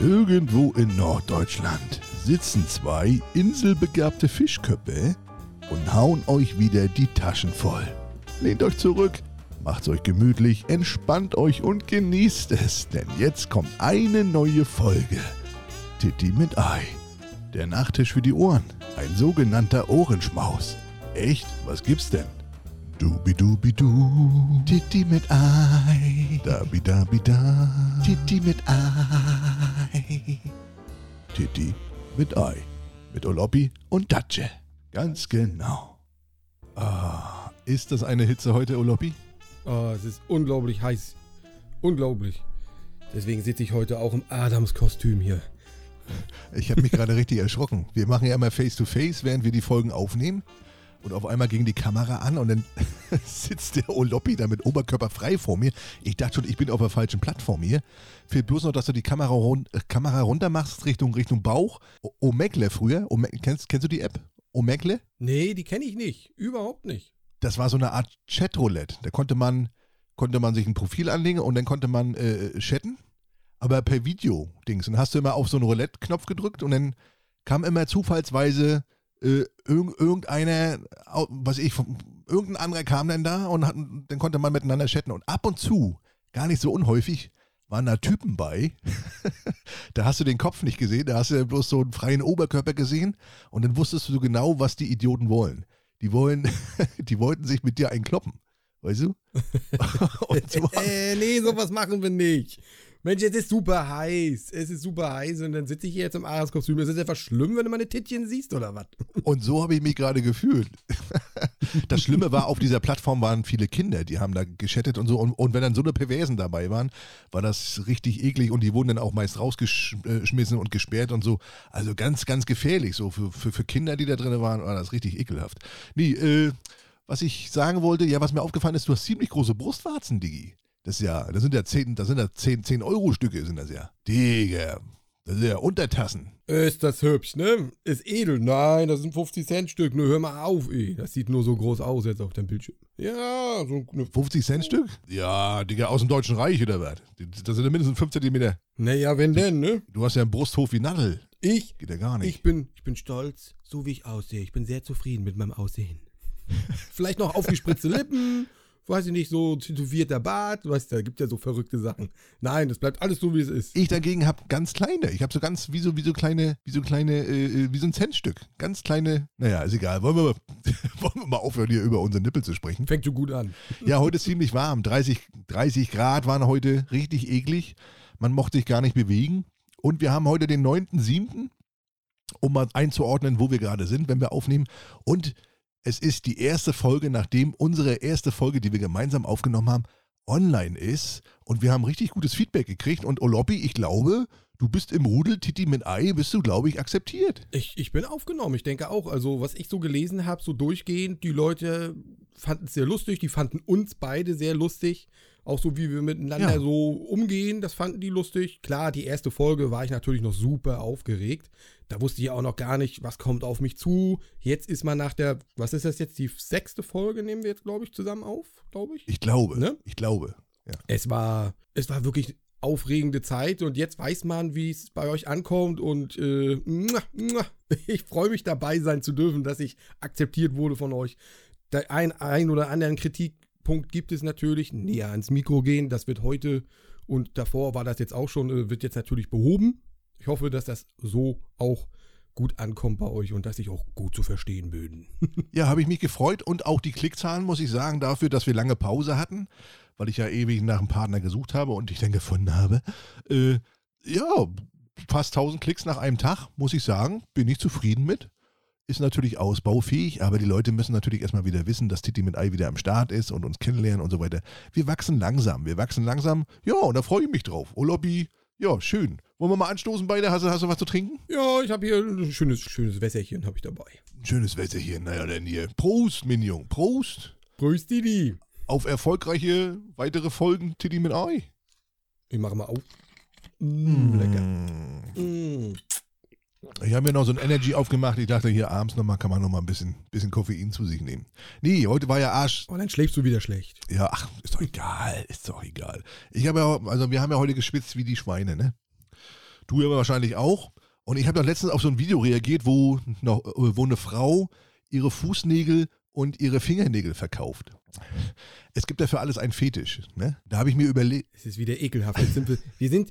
Irgendwo in Norddeutschland sitzen zwei inselbegabte Fischköppe und hauen euch wieder die Taschen voll. Lehnt euch zurück, macht's euch gemütlich, entspannt euch und genießt es, denn jetzt kommt eine neue Folge. Titti mit Ei. Der Nachtisch für die Ohren. Ein sogenannter Ohrenschmaus. Echt? Was gibt's denn? Dubidubidu. Titti mit Ei. Dabidabida. Titti mit Ei. Titti mit Ei. Mit Oloppi und Datsche. Ganz genau. Ah, ist das eine Hitze heute, Oloppi? Oh, es ist unglaublich heiß. Unglaublich. Deswegen sitze ich heute auch im Adams-Kostüm hier. Ich habe mich gerade richtig erschrocken. Wir machen ja immer Face-to-Face, während wir die Folgen aufnehmen. Und auf einmal ging die Kamera an und dann sitzt der Oloppi da mit Oberkörper frei vor mir. Ich dachte schon, ich bin auf der falschen Plattform hier. Fehlt bloß noch, dass du die Kamera, run äh, Kamera runter machst Richtung, Richtung Bauch. Omegle früher. Ome kennst, kennst du die App? Omegle? Nee, die kenne ich nicht. Überhaupt nicht. Das war so eine Art Chatroulette. Da konnte man, konnte man sich ein Profil anlegen und dann konnte man äh, chatten. Aber per Video-Dings. Und hast du immer auf so einen Roulette-Knopf gedrückt und dann kam immer zufallsweise äh, irg irgendeiner, was ich, irgendein anderer kam dann da und hat, dann konnte man miteinander chatten. Und ab und zu, gar nicht so unhäufig, waren da Typen bei. da hast du den Kopf nicht gesehen, da hast du bloß so einen freien Oberkörper gesehen und dann wusstest du genau, was die Idioten wollen. Die wollen, die wollten sich mit dir einkloppen. Weißt du? so äh, nee, sowas machen wir nicht. Mensch, es ist super heiß. Es ist super heiß und dann sitze ich hier jetzt im Aras-Kostüm. Ist das etwas schlimm, wenn du meine Tittchen siehst oder was? Und so habe ich mich gerade gefühlt. Das Schlimme war, auf dieser Plattform waren viele Kinder, die haben da geschattet und so. Und, und wenn dann so eine Perversen dabei waren, war das richtig eklig und die wurden dann auch meist rausgeschmissen und gesperrt und so. Also ganz, ganz gefährlich. So für, für, für Kinder, die da drin waren, war das richtig ekelhaft. Nee, äh, was ich sagen wollte, ja, was mir aufgefallen ist, du hast ziemlich große Brustwarzen, Digi. Das ist ja, das sind ja 10, das sind ja 10, 10 Euro Stücke, sind das ja. Digga, das sind ja Untertassen. Ist das hübsch, ne? Ist edel. Nein, das sind 50 Cent Stück. Nur hör mal auf, ey. Das sieht nur so groß aus jetzt auf dem Bildschirm. Ja, so eine 50 Cent Stück? Ja, Digga, aus dem Deutschen Reich oder was? Das sind ja mindestens 5 Zentimeter. Naja, wenn denn, ne? Du hast ja einen Brusthof wie Nadel. Ich? Geht ja gar nicht. Ich bin, ich bin stolz, so wie ich aussehe. Ich bin sehr zufrieden mit meinem Aussehen. Vielleicht noch aufgespritzte Lippen weiß ich nicht, so tätowierter Bart, du weißt, da gibt ja so verrückte Sachen. Nein, das bleibt alles so, wie es ist. Ich dagegen habe ganz kleine. Ich habe so ganz, wie so, wie so kleine, wie so kleine, äh, äh wie so ein Centstück. Ganz kleine, naja, ist egal. Wollen wir, mal, wollen wir mal aufhören, hier über unsere Nippel zu sprechen? Fängt so gut an. Ja, heute ist ziemlich warm. 30, 30 Grad waren heute richtig eklig. Man mochte sich gar nicht bewegen. Und wir haben heute den 9.7., um mal einzuordnen, wo wir gerade sind, wenn wir aufnehmen. Und es ist die erste Folge, nachdem unsere erste Folge, die wir gemeinsam aufgenommen haben, online ist. Und wir haben richtig gutes Feedback gekriegt. Und Oloppi, ich glaube, du bist im Rudel Titi mit Ei, bist du, glaube ich, akzeptiert. Ich, ich bin aufgenommen, ich denke auch. Also, was ich so gelesen habe, so durchgehend, die Leute fanden es sehr lustig, die fanden uns beide sehr lustig. Auch so, wie wir miteinander ja. so umgehen, das fanden die lustig. Klar, die erste Folge war ich natürlich noch super aufgeregt. Da wusste ich auch noch gar nicht, was kommt auf mich zu. Jetzt ist man nach der, was ist das jetzt, die sechste Folge nehmen wir jetzt, glaube ich, zusammen auf, glaube ich. Ich glaube, ne? Ich glaube, ja. Es war, es war wirklich aufregende Zeit und jetzt weiß man, wie es bei euch ankommt und äh, ich freue mich dabei sein zu dürfen, dass ich akzeptiert wurde von euch. Der ein, ein oder anderen Kritik Punkt gibt es natürlich, näher ans Mikro gehen. Das wird heute und davor war das jetzt auch schon, äh, wird jetzt natürlich behoben. Ich hoffe, dass das so auch gut ankommt bei euch und dass ich auch gut zu verstehen bin. ja, habe ich mich gefreut und auch die Klickzahlen, muss ich sagen, dafür, dass wir lange Pause hatten, weil ich ja ewig nach einem Partner gesucht habe und ich dann gefunden habe. Äh, ja, fast 1000 Klicks nach einem Tag, muss ich sagen, bin ich zufrieden mit ist natürlich ausbaufähig, aber die Leute müssen natürlich erstmal wieder wissen, dass Titi mit Ei wieder am Start ist und uns kennenlernen und so weiter. Wir wachsen langsam, wir wachsen langsam. Ja, und da freue ich mich drauf. Oh, Lobby, ja, schön. Wollen wir mal anstoßen beide? Hast du, hast du was zu trinken? Ja, ich habe hier ein schönes, schönes Wässerchen habe ich dabei. Ein schönes Wässerchen, naja, denn hier. Prost, Minion, Prost. Prost, Titi. Auf erfolgreiche weitere Folgen Titi mit Ei. Ich mache mal auf. Mm, lecker. Mm. Ich habe mir noch so ein Energy aufgemacht. Ich dachte, hier abends nochmal kann man nochmal ein bisschen, bisschen Koffein zu sich nehmen. Nee, heute war ja Arsch. Und oh, dann schläfst du wieder schlecht. Ja, ach, ist doch egal. Ist doch egal. Ich habe ja, also wir haben ja heute geschwitzt wie die Schweine, ne? Du ja wahrscheinlich auch. Und ich habe doch letztens auf so ein Video reagiert, wo, noch, wo eine Frau ihre Fußnägel und ihre Fingernägel verkauft. Es gibt ja für alles einen Fetisch. Ne? Da habe ich mir überlegt. Es ist wieder ekelhaft. Sind wir, wir sind,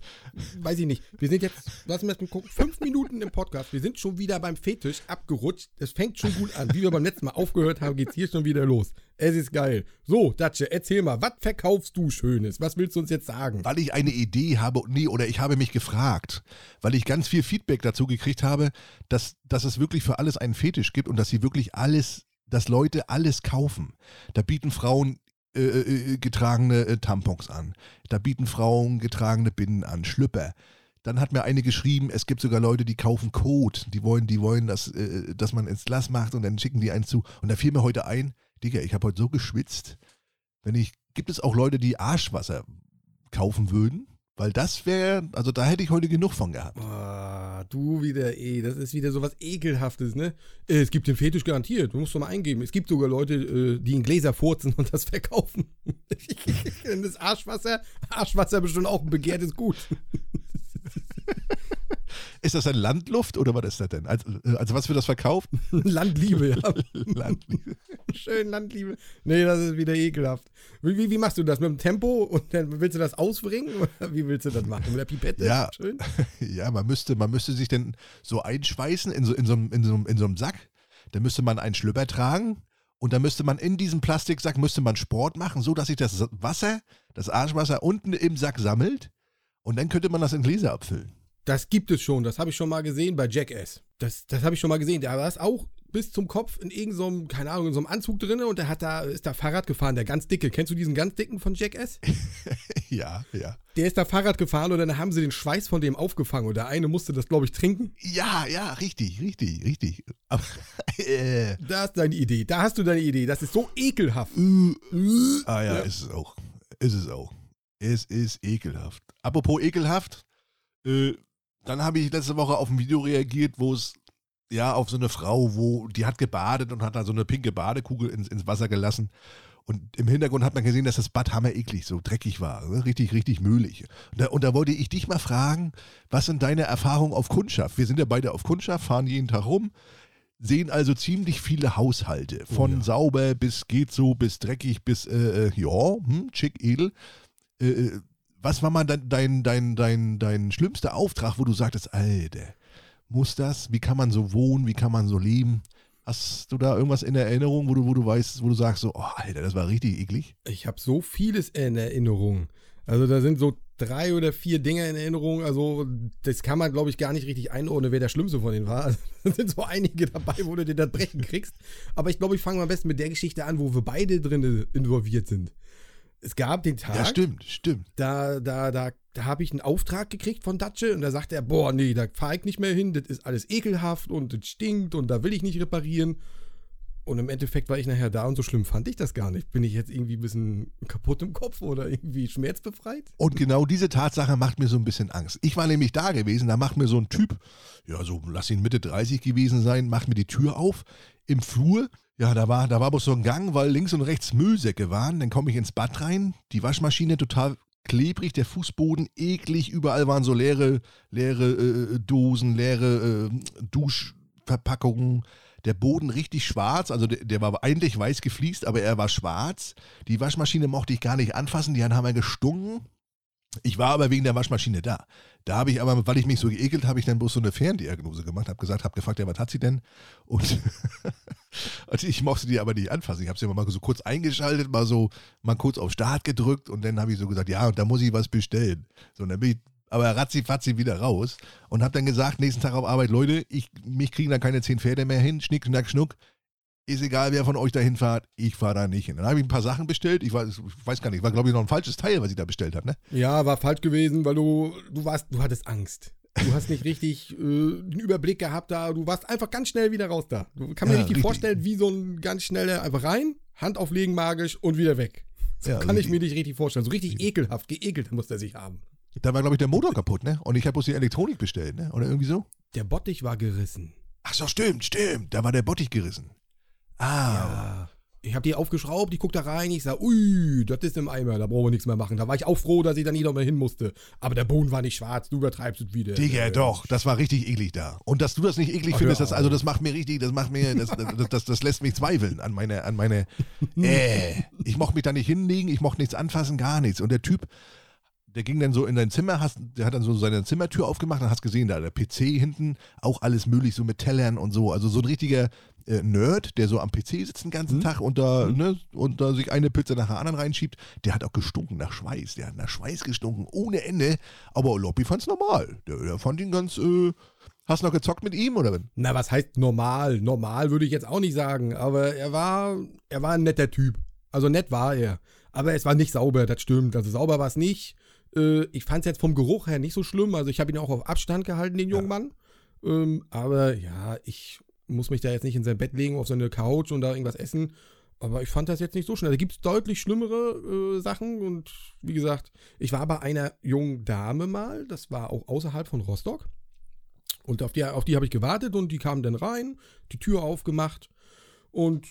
weiß ich nicht, wir sind jetzt, lassen wir mal gucken, fünf Minuten im Podcast. Wir sind schon wieder beim Fetisch abgerutscht. Es fängt schon gut an. Wie wir beim letzten Mal aufgehört haben, geht es hier schon wieder los. Es ist geil. So, Datsche, erzähl mal, was verkaufst du Schönes? Was willst du uns jetzt sagen? Weil ich eine Idee habe, nee, oder ich habe mich gefragt, weil ich ganz viel Feedback dazu gekriegt habe, dass, dass es wirklich für alles einen Fetisch gibt und dass sie wirklich alles dass Leute alles kaufen. Da bieten Frauen äh, äh, getragene äh, Tampons an. Da bieten Frauen getragene Binden an, Schlüpper. Dann hat mir eine geschrieben, es gibt sogar Leute, die kaufen Code. Die wollen, die wollen, dass, äh, dass man ins Glas macht und dann schicken die einen zu. Und da fiel mir heute ein, Digga, ich habe heute so geschwitzt. Wenn ich, gibt es auch Leute, die Arschwasser kaufen würden? Weil das wäre, also da hätte ich heute genug von gehabt. Oh, du wieder, eh, das ist wieder so was Ekelhaftes, ne? Äh, es gibt den Fetisch garantiert, du musst doch mal eingeben. Es gibt sogar Leute, äh, die in Gläser furzen und das verkaufen. das Arschwasser, Arschwasser bestimmt auch ein begehrtes Gut. Ist das ein Landluft oder was ist das denn? Also, also was wird das verkauft? Landliebe, ja. Landliebe. Schön Landliebe. Nee, das ist wieder ekelhaft. Wie, wie, wie, machst du das? Mit dem Tempo und dann willst du das ausbringen? Oder wie willst du das machen? Mit der Pipette? Ja, Schön. ja man, müsste, man müsste sich denn so einschweißen in so, in so, in so, in so einem Sack. Dann müsste man einen Schlüpper tragen und dann müsste man in diesem Plastiksack müsste man Sport machen, so dass sich das Wasser, das Arschwasser unten im Sack sammelt und dann könnte man das in Gläser abfüllen. Das gibt es schon, das habe ich schon mal gesehen bei Jackass. Das, das habe ich schon mal gesehen. Da war es auch bis zum Kopf in irgendeinem, so keine Ahnung, in so einem Anzug drin und der hat da, ist da Fahrrad gefahren, der ganz dicke. Kennst du diesen ganz dicken von Jackass? ja, ja. Der ist da Fahrrad gefahren und dann haben sie den Schweiß von dem aufgefangen und der eine musste das, glaube ich, trinken. Ja, ja, richtig, richtig, richtig. Aber, äh. Da ist deine Idee, da hast du deine Idee. Das ist so ekelhaft. ah ja, ja, ist es auch. Ist es auch. Es ist ekelhaft. Apropos ekelhaft, äh, dann habe ich letzte Woche auf ein Video reagiert, wo es ja auf so eine Frau, wo die hat gebadet und hat da so eine pinke Badekugel ins, ins Wasser gelassen. Und im Hintergrund hat man gesehen, dass das Bad hammer eklig, so dreckig war. Ne? Richtig, richtig mühlig. Und da, und da, wollte ich dich mal fragen, was sind deine Erfahrungen auf Kundschaft? Wir sind ja beide auf Kundschaft, fahren jeden Tag rum, sehen also ziemlich viele Haushalte. Von oh ja. sauber bis geht so, bis dreckig, bis, äh, äh ja, hm, schick, edel. Äh, äh was war mal dein, dein, dein, dein, dein schlimmster Auftrag, wo du sagtest, Alter, muss das? Wie kann man so wohnen? Wie kann man so leben? Hast du da irgendwas in Erinnerung, wo du, wo du weißt, wo du sagst, so, oh, Alter, das war richtig eklig? Ich habe so vieles in Erinnerung. Also da sind so drei oder vier Dinge in Erinnerung. Also das kann man, glaube ich, gar nicht richtig einordnen, wer der Schlimmste von denen war. Also, da sind so einige dabei, wo du dir das brechen kriegst. Aber ich glaube, ich fange mal am besten mit der Geschichte an, wo wir beide drin involviert sind. Es gab den Tag. Ja, stimmt, stimmt. Da, da, da, da habe ich einen Auftrag gekriegt von Datsche und da sagt er, boah, nee, da fahre ich nicht mehr hin, das ist alles ekelhaft und das stinkt und da will ich nicht reparieren. Und im Endeffekt war ich nachher da und so schlimm fand ich das gar nicht. Bin ich jetzt irgendwie ein bisschen kaputt im Kopf oder irgendwie schmerzbefreit? Und genau diese Tatsache macht mir so ein bisschen Angst. Ich war nämlich da gewesen, da macht mir so ein Typ, ja, so lass ihn Mitte 30 gewesen sein, macht mir die Tür auf im Flur ja, da war, da war bloß so ein Gang, weil links und rechts Müllsäcke waren. Dann komme ich ins Bad rein, die Waschmaschine total klebrig, der Fußboden eklig, überall waren so leere, leere äh, Dosen, leere äh, Duschverpackungen. Der Boden richtig schwarz, also der, der, war eigentlich weiß gefliest, aber er war schwarz. Die Waschmaschine mochte ich gar nicht anfassen, die haben wir gestunken. Ich war aber wegen der Waschmaschine da. Da habe ich aber, weil ich mich so geekelt, habe ich dann bloß so eine Ferndiagnose gemacht, habe gesagt, habe gefragt, ja, was hat sie denn? Und, und ich mochte die aber nicht anfassen. Ich habe sie mal so kurz eingeschaltet, mal so, mal kurz auf Start gedrückt und dann habe ich so gesagt, ja, und da muss ich was bestellen. So, und dann bin ich aber ratzi-fatzi wieder raus und habe dann gesagt, nächsten Tag auf Arbeit, Leute, ich, mich kriegen da keine zehn Pferde mehr hin, schnick, schnack, schnuck ist egal, wer von euch dahin fahrt, ich fahre da nicht hin. Dann habe ich ein paar Sachen bestellt. Ich weiß, ich weiß gar nicht, war glaube ich noch ein falsches Teil, was ich da bestellt habe, ne? Ja, war falsch gewesen, weil du, du warst, du hattest Angst. Du hast nicht richtig äh, einen Überblick gehabt da. Du warst einfach ganz schnell wieder raus da. Du kannst mir ja, richtig, richtig, vorstellen, wie so ein ganz schneller, einfach rein, Hand auflegen magisch und wieder weg. So ja, kann richtig. ich mir nicht richtig vorstellen. So richtig ekelhaft, geekelt muss der sich haben. Da war, glaube ich, der Motor kaputt, ne? Und ich habe bloß die Elektronik bestellt, ne? Oder irgendwie so? Der Bottich war gerissen. Ach so, stimmt, stimmt. Da war der Bottich gerissen. Ah. Ja. Ich habe die aufgeschraubt, ich guck da rein, ich sag, ui, das ist im Eimer, da brauchen wir nichts mehr machen. Da war ich auch froh, dass ich da nicht noch mehr hin musste. Aber der Boden war nicht schwarz, du übertreibst es wieder. Digga, Äh, doch, das war richtig eklig da. Und dass du das nicht eklig Ach, findest, hör das, also das macht mir richtig, das macht mir, das, das, das, das lässt mich zweifeln an meine, an meine, äh, ich mochte mich da nicht hinlegen, ich mochte nichts anfassen, gar nichts. Und der Typ, der ging dann so in dein Zimmer, hast, der hat dann so seine Zimmertür aufgemacht, dann hast gesehen, da der PC hinten, auch alles möglich, so mit Tellern und so. Also so ein richtiger äh, Nerd, der so am PC sitzt den ganzen Tag und da, ne, und da sich eine Pizza nach der anderen reinschiebt, der hat auch gestunken nach Schweiß. Der hat nach Schweiß gestunken, ohne Ende. Aber Lobby fand's normal. Der, der fand ihn ganz, äh, hast du noch gezockt mit ihm oder? Na, was heißt normal? Normal würde ich jetzt auch nicht sagen, aber er war, er war ein netter Typ. Also nett war er. Aber es war nicht sauber, das stimmt. Also sauber war es nicht. Äh, ich fand es jetzt vom Geruch her nicht so schlimm. Also ich habe ihn auch auf Abstand gehalten, den jungen Mann. Ähm, aber ja, ich muss mich da jetzt nicht in sein Bett legen, auf so eine Couch und da irgendwas essen. Aber ich fand das jetzt nicht so schnell. Da gibt es deutlich schlimmere äh, Sachen. Und wie gesagt, ich war bei einer jungen Dame mal. Das war auch außerhalb von Rostock. Und auf die, auf die habe ich gewartet und die kam dann rein, die Tür aufgemacht und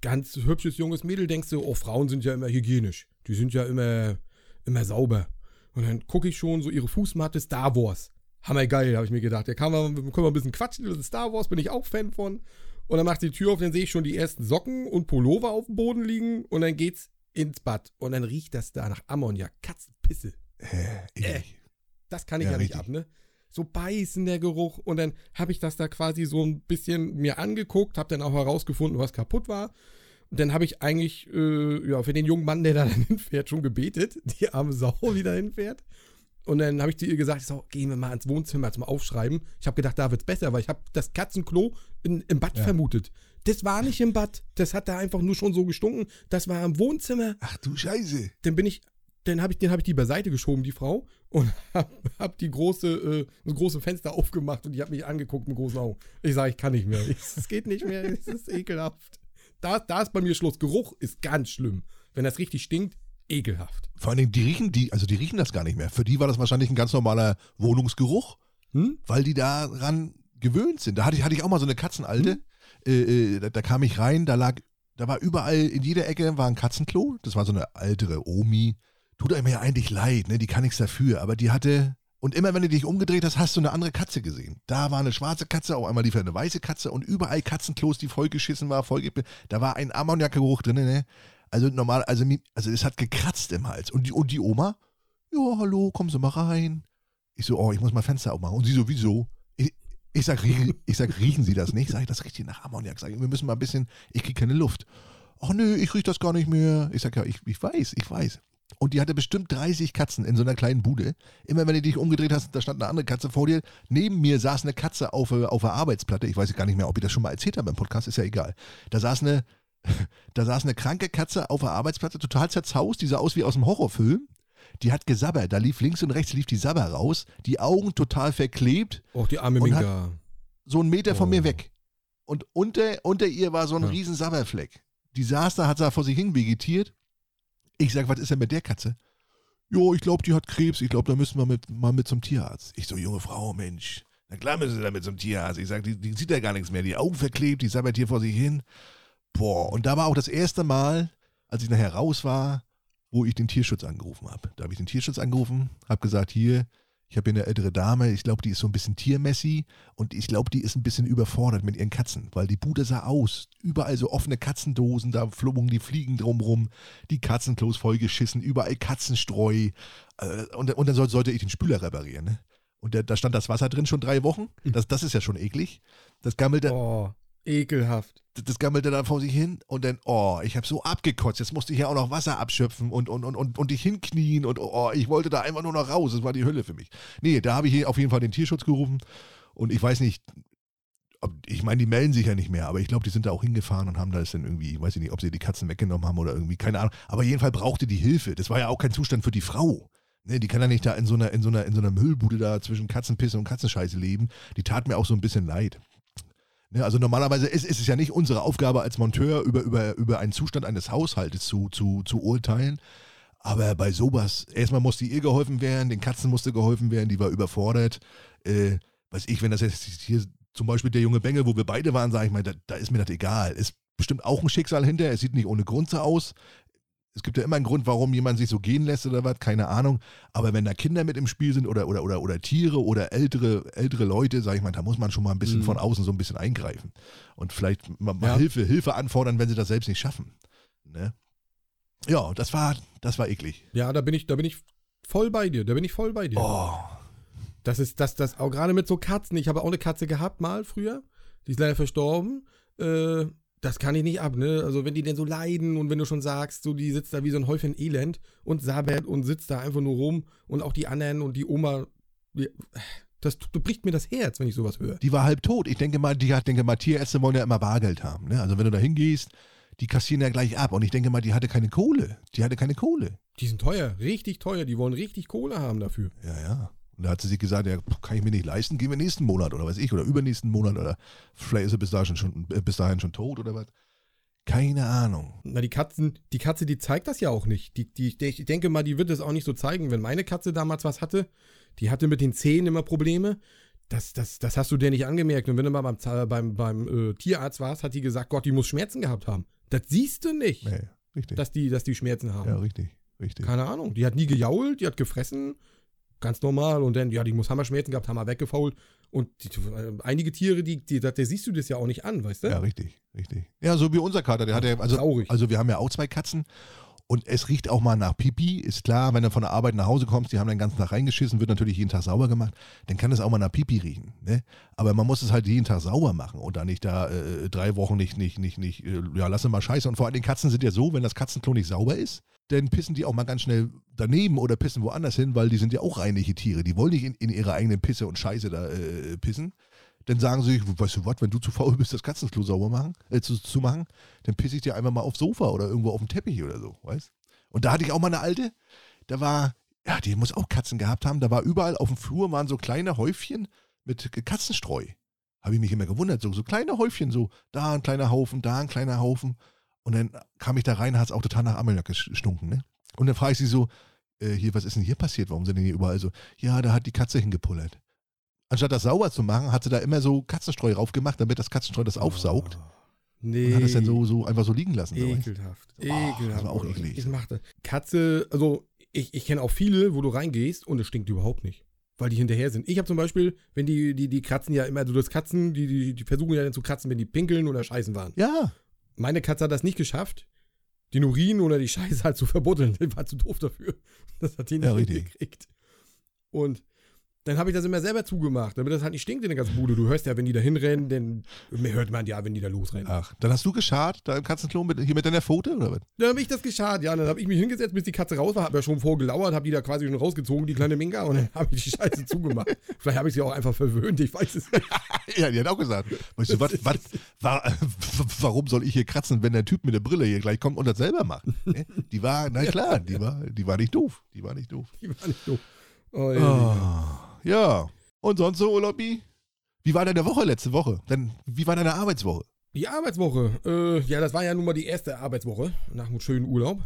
ganz hübsches junges Mädel denkst du, oh, Frauen sind ja immer hygienisch. Die sind ja immer, immer sauber. Und dann gucke ich schon so ihre Fußmatte Star Wars. Hammergeil, habe ich mir gedacht. Da kann man, können wir ein bisschen quatschen. Das ist Star Wars, bin ich auch Fan von. Und dann macht die Tür auf, dann sehe ich schon die ersten Socken und Pullover auf dem Boden liegen und dann geht's ins Bad. Und dann riecht das da nach Ammoniak, Katzenpisse. Äh, eklig. Das kann ich Ja, ja, nicht richtig. ab, ne? So beißender Geruch. Und dann habe ich das da quasi so ein bisschen mir angeguckt, habe dann auch herausgefunden, was kaputt war. Und dann habe ich eigentlich äh, ja, für den jungen Mann, der da dann hinfährt, schon gebetet, die arme Sau, die da hinfährt. Und dann habe ich zu ihr gesagt, so, gehen wir mal ins Wohnzimmer zum Aufschreiben. Ich habe gedacht, da wird's besser, weil ich habe das Katzenklo in, im Bad Ja. vermutet. Das war nicht im Bad. Das hat da einfach nur schon so gestunken. Das war im Wohnzimmer Ach du Scheiße. dann bin ich, dann habe ich, den habe ich die beiseite geschoben, die Frau, und hab, hab die große, äh, das große Fenster aufgemacht und die hat mich angeguckt mit großen Augen. Ich sage, ich kann nicht mehr. Ich, es geht nicht mehr, es ist ekelhaft. Da, da ist bei mir Schluss. Geruch ist ganz schlimm. Wenn das richtig stinkt, ekelhaft. Vor allen Dingen, die riechen, die, also die riechen das gar nicht mehr. Für die war das wahrscheinlich ein ganz normaler Wohnungsgeruch, Hm? weil die daran gewöhnt sind. Da hatte ich, hatte ich auch mal so eine Katzenalte. Äh, äh, da, da kam ich rein, da lag, da war überall, in jeder Ecke war ein Katzenklo. Das war so eine ältere Omi. Tut einem ja eigentlich leid, ne? Die kann nichts dafür. Aber die hatte, und immer wenn du dich umgedreht hast, hast du eine andere Katze gesehen. Da war eine schwarze Katze, auch einmal lief eine weiße Katze und überall Katzenklos, die vollgeschissen war, voll Da war ein Ammoniakgeruch drin, ne? Also normal, also, also es hat gekratzt im Hals. Und die, und die Oma, ja, hallo, kommen Sie mal rein. Ich so, oh, ich muss mal Fenster aufmachen. Und sie so, wieso? Ich, ich, sag, rie- ich sag, riechen Sie das nicht? Sag ich, das riecht hier nach Ammoniak. Sag ich, wir müssen mal ein bisschen, ich kriege keine Luft. Ach nö, ich riech das gar nicht mehr. Ich sag, ja, ich, ich weiß, ich weiß. Und die hatte bestimmt 30 Katzen in so einer kleinen Bude. Immer wenn du dich umgedreht hast, da stand eine andere Katze vor dir. Neben mir saß eine Katze auf, äh, auf der Arbeitsplatte. Ich weiß gar nicht mehr, ob ich das schon mal erzählt habe im Podcast, ist ja egal. Da saß eine, da saß eine kranke Katze auf der Arbeitsplatte, total zerzaust, die sah aus wie aus einem Horrorfilm. Die hat gesabbert, da lief links und rechts lief die Sabber raus, die Augen total verklebt, Auch die arme Und Minka. so einen Meter von Oh. mir weg. Und unter, unter ihr war so ein Ja. riesen Sabberfleck. Die saß da, hat da vor sich hin vegetiert. Ich sag, was ist denn mit der Katze? Jo, ich glaube, die hat Krebs. Ich glaube, da müssen wir mit, mal mit zum Tierarzt. Ich so, junge Frau, Mensch. Na klar müssen sie da mit zum Tierarzt. Ich sag, die, die sieht ja gar nichts mehr. Die Augen verklebt, die sabbert hier vor sich hin. Boah, und da war auch das erste Mal, als ich nachher raus war, wo ich den Tierschutz angerufen habe. Da habe ich den Tierschutz angerufen, habe gesagt, hier, ich habe hier eine ältere Dame, ich glaube, die ist so ein bisschen tiermessi und ich glaube, die ist ein bisschen überfordert mit ihren Katzen, weil die Bude sah aus. Überall so offene Katzendosen, da flogen die Fliegen drumrum, die Katzenklos vollgeschissen, überall Katzenstreu. Äh, und, und dann soll, sollte ich den Spüler reparieren. Ne? Und da, da stand das Wasser drin schon drei Wochen. Das, das ist ja schon eklig. Das gammelte, Oh, ekelhaft. das gammelte da vor sich hin und dann, oh, ich habe so abgekotzt. Jetzt musste ich ja auch noch Wasser abschöpfen und, und, und, und, und dich hinknien und oh, ich wollte da einfach nur noch raus. Das war die Hölle für mich. Nee, da habe ich auf jeden Fall den Tierschutz gerufen und ich weiß nicht, ob, ich meine, die melden sich ja nicht mehr, aber ich glaube, die sind da auch hingefahren und haben das dann irgendwie, ich weiß nicht, ob sie die Katzen weggenommen haben oder irgendwie, keine Ahnung. Aber jedenfalls brauchte die Hilfe. Das war ja auch kein Zustand für die Frau. Ne, die kann ja nicht da in so einer, in so einer, in so einer Müllbude da zwischen Katzenpisse und Katzenscheiße leben. Die tat mir auch so ein bisschen leid. Ne, also normalerweise ist, ist es ja nicht unsere Aufgabe als Monteur, über, über, über einen Zustand eines Haushaltes zu, zu, zu urteilen. Aber bei sowas, erstmal musste ihr geholfen werden, den Katzen musste geholfen werden, die war überfordert. Äh, weiß ich, wenn das jetzt hier zum Beispiel der junge Bengel, wo wir beide waren, sage ich mal, da, da ist mir das egal. Ist bestimmt auch ein Schicksal hinter. Es sieht nicht ohne Grund so aus. Es gibt ja immer einen Grund, warum jemand sich so gehen lässt oder was, keine Ahnung. Aber wenn da Kinder mit im Spiel sind oder, oder, oder, oder Tiere oder ältere, ältere Leute, sag ich mal, da muss man schon mal ein bisschen Mhm. von außen so ein bisschen eingreifen. Und vielleicht mal, mal Ja. Hilfe, Hilfe anfordern, wenn sie das selbst nicht schaffen. Ne? Ja, das war, das war eklig. Ja, da bin ich, da bin ich voll bei dir. Da bin ich voll bei dir. Oh, Das ist das, das auch gerade mit so Katzen. Ich habe auch eine Katze gehabt mal früher. Die ist leider verstorben. Äh, das kann ich nicht ab, ne? Also wenn die denn so leiden und wenn du schon sagst, so die sitzt da wie so ein Häufchen Elend und sabbert und sitzt da einfach nur rum und auch die anderen und die Oma, die, das, das bricht mir das Herz, wenn ich sowas höre. die war halb tot. Ich denke mal, die hat, denke mal, Tierärzte wollen ja immer Bargeld haben. Ne? Also wenn du da hingehst, die kassieren ja gleich ab. Und ich denke mal, die hatte keine Kohle. Die hatte keine Kohle. Die sind teuer, richtig teuer. Die wollen richtig Kohle haben dafür. Ja, ja. Und da hat sie sich gesagt, ja, kann ich mir nicht leisten, gehen wir nächsten Monat oder weiß ich, oder übernächsten Monat oder vielleicht ist sie bis dahin schon, äh, bis dahin schon tot oder was. Keine Ahnung. Na, die Katzen, die Katze, die zeigt das ja auch nicht. Die, die, ich denke mal, die wird es auch nicht so zeigen. Wenn meine Katze damals was hatte, die hatte mit den Zähnen immer Probleme. Das, das, das hast du dir nicht angemerkt. Und wenn du mal beim, beim, beim äh, Tierarzt warst, hat die gesagt, Gott, die muss Schmerzen gehabt haben. Das siehst du nicht, Nee, richtig. dass, die, dass die Schmerzen haben. ja, richtig, richtig. Keine Ahnung. Die hat nie gejault, die hat gefressen. Ganz normal. Und dann, ja, die muss Hammerschmerzen gehabt, Hammer weggefault. Und die, äh, einige Tiere, die, die, da, siehst du das ja auch nicht an, weißt du? Ja, richtig, richtig. Ja, so wie unser Kater, der hat ja, also, Traurig. also wir haben ja auch zwei Katzen und es riecht auch mal nach Pipi, ist klar, wenn du von der Arbeit nach Hause kommst, die haben den ganzen Tag reingeschissen, wird natürlich jeden Tag sauber gemacht, dann kann es auch mal nach Pipi riechen, ne? Aber man muss es halt jeden Tag sauber machen und da nicht da äh, drei Wochen nicht, nicht, nicht, nicht, äh, ja, lass mal scheiße. Und vor allem die Katzen sind ja so, wenn das Katzenklo nicht sauber ist, dann pissen die auch mal ganz schnell daneben oder pissen woanders hin, weil die sind ja auch reinliche Tiere. Die wollen nicht in, in ihre eigenen Pisse und Scheiße da äh, pissen. Dann sagen sie, weißt du was, wenn du zu faul bist, das Katzenklo sauber machen, äh, zu, zu machen, dann pisse ich dir einfach mal aufs Sofa oder irgendwo auf dem Teppich oder so, weißt Und da hatte ich auch mal eine alte, da war, ja, die muss auch Katzen gehabt haben, da war überall auf dem Flur waren so kleine Häufchen mit Katzenstreu. Habe ich mich immer gewundert, so, so kleine Häufchen, so da ein kleiner Haufen, da ein kleiner Haufen. Und dann kam ich da rein, hat es auch total nach Ammoniak gestunken, ne? Und dann frage ich sie so, äh, hier, was ist denn hier passiert? Warum sind denn hier überall so? Ja, da hat die Katze hingepullert. Anstatt das sauber zu machen, hat sie da immer so Katzenstreu raufgemacht, damit das Katzenstreu das aufsaugt. Nee. Und hat es dann so, so einfach so liegen lassen. So. weißt du? Ekelhaft. Oh, Ekelhaft. das war auch eklig. Ich mach das. Katze, also ich, ich kenne auch viele, wo du reingehst und es stinkt überhaupt nicht. Weil die hinterher sind. Ich habe zum Beispiel, wenn die, die, die kratzen ja immer, also das Katzen, die, die, die versuchen ja dann zu kratzen, wenn die pinkeln oder scheißen waren. Ja, Meine Katze hat das nicht geschafft, den Urin oder die Scheiße halt zu verbuddeln. Die war zu doof dafür. Das hat die nicht Ja, hingekriegt. Und dann habe ich das immer selber zugemacht, damit das halt nicht stinkt in der ganzen Bude. Du hörst ja, wenn die da hinrennen, dann hört man ja, wenn die da losrennen. ach, dann hast du geschart, da im Katzenklo, mit, hier mit deiner Pfote, oder was? Dann habe ich das geschart, ja. Dann habe ich mich hingesetzt, bis die Katze raus war, habe ja schon vorgelauert, habe die da quasi schon rausgezogen, die kleine Minka, und dann habe ich die Scheiße zugemacht. Vielleicht habe ich sie auch einfach verwöhnt, ich weiß es nicht. Ja, die hat auch gesagt, weißt du, was, was, wa- warum soll ich hier kratzen, wenn der Typ mit der Brille hier gleich kommt und das selber macht? Die war, na klar, die war, die war nicht doof, die war nicht doof. Die war nicht doof. Oh, ja. Ah, ja, und sonst so, Urlaubi? Wie war deine Woche letzte Woche? Denn, wie war deine Arbeitswoche? Die Arbeitswoche. Äh, ja, das war ja nun mal die erste Arbeitswoche nach einem schönen Urlaub.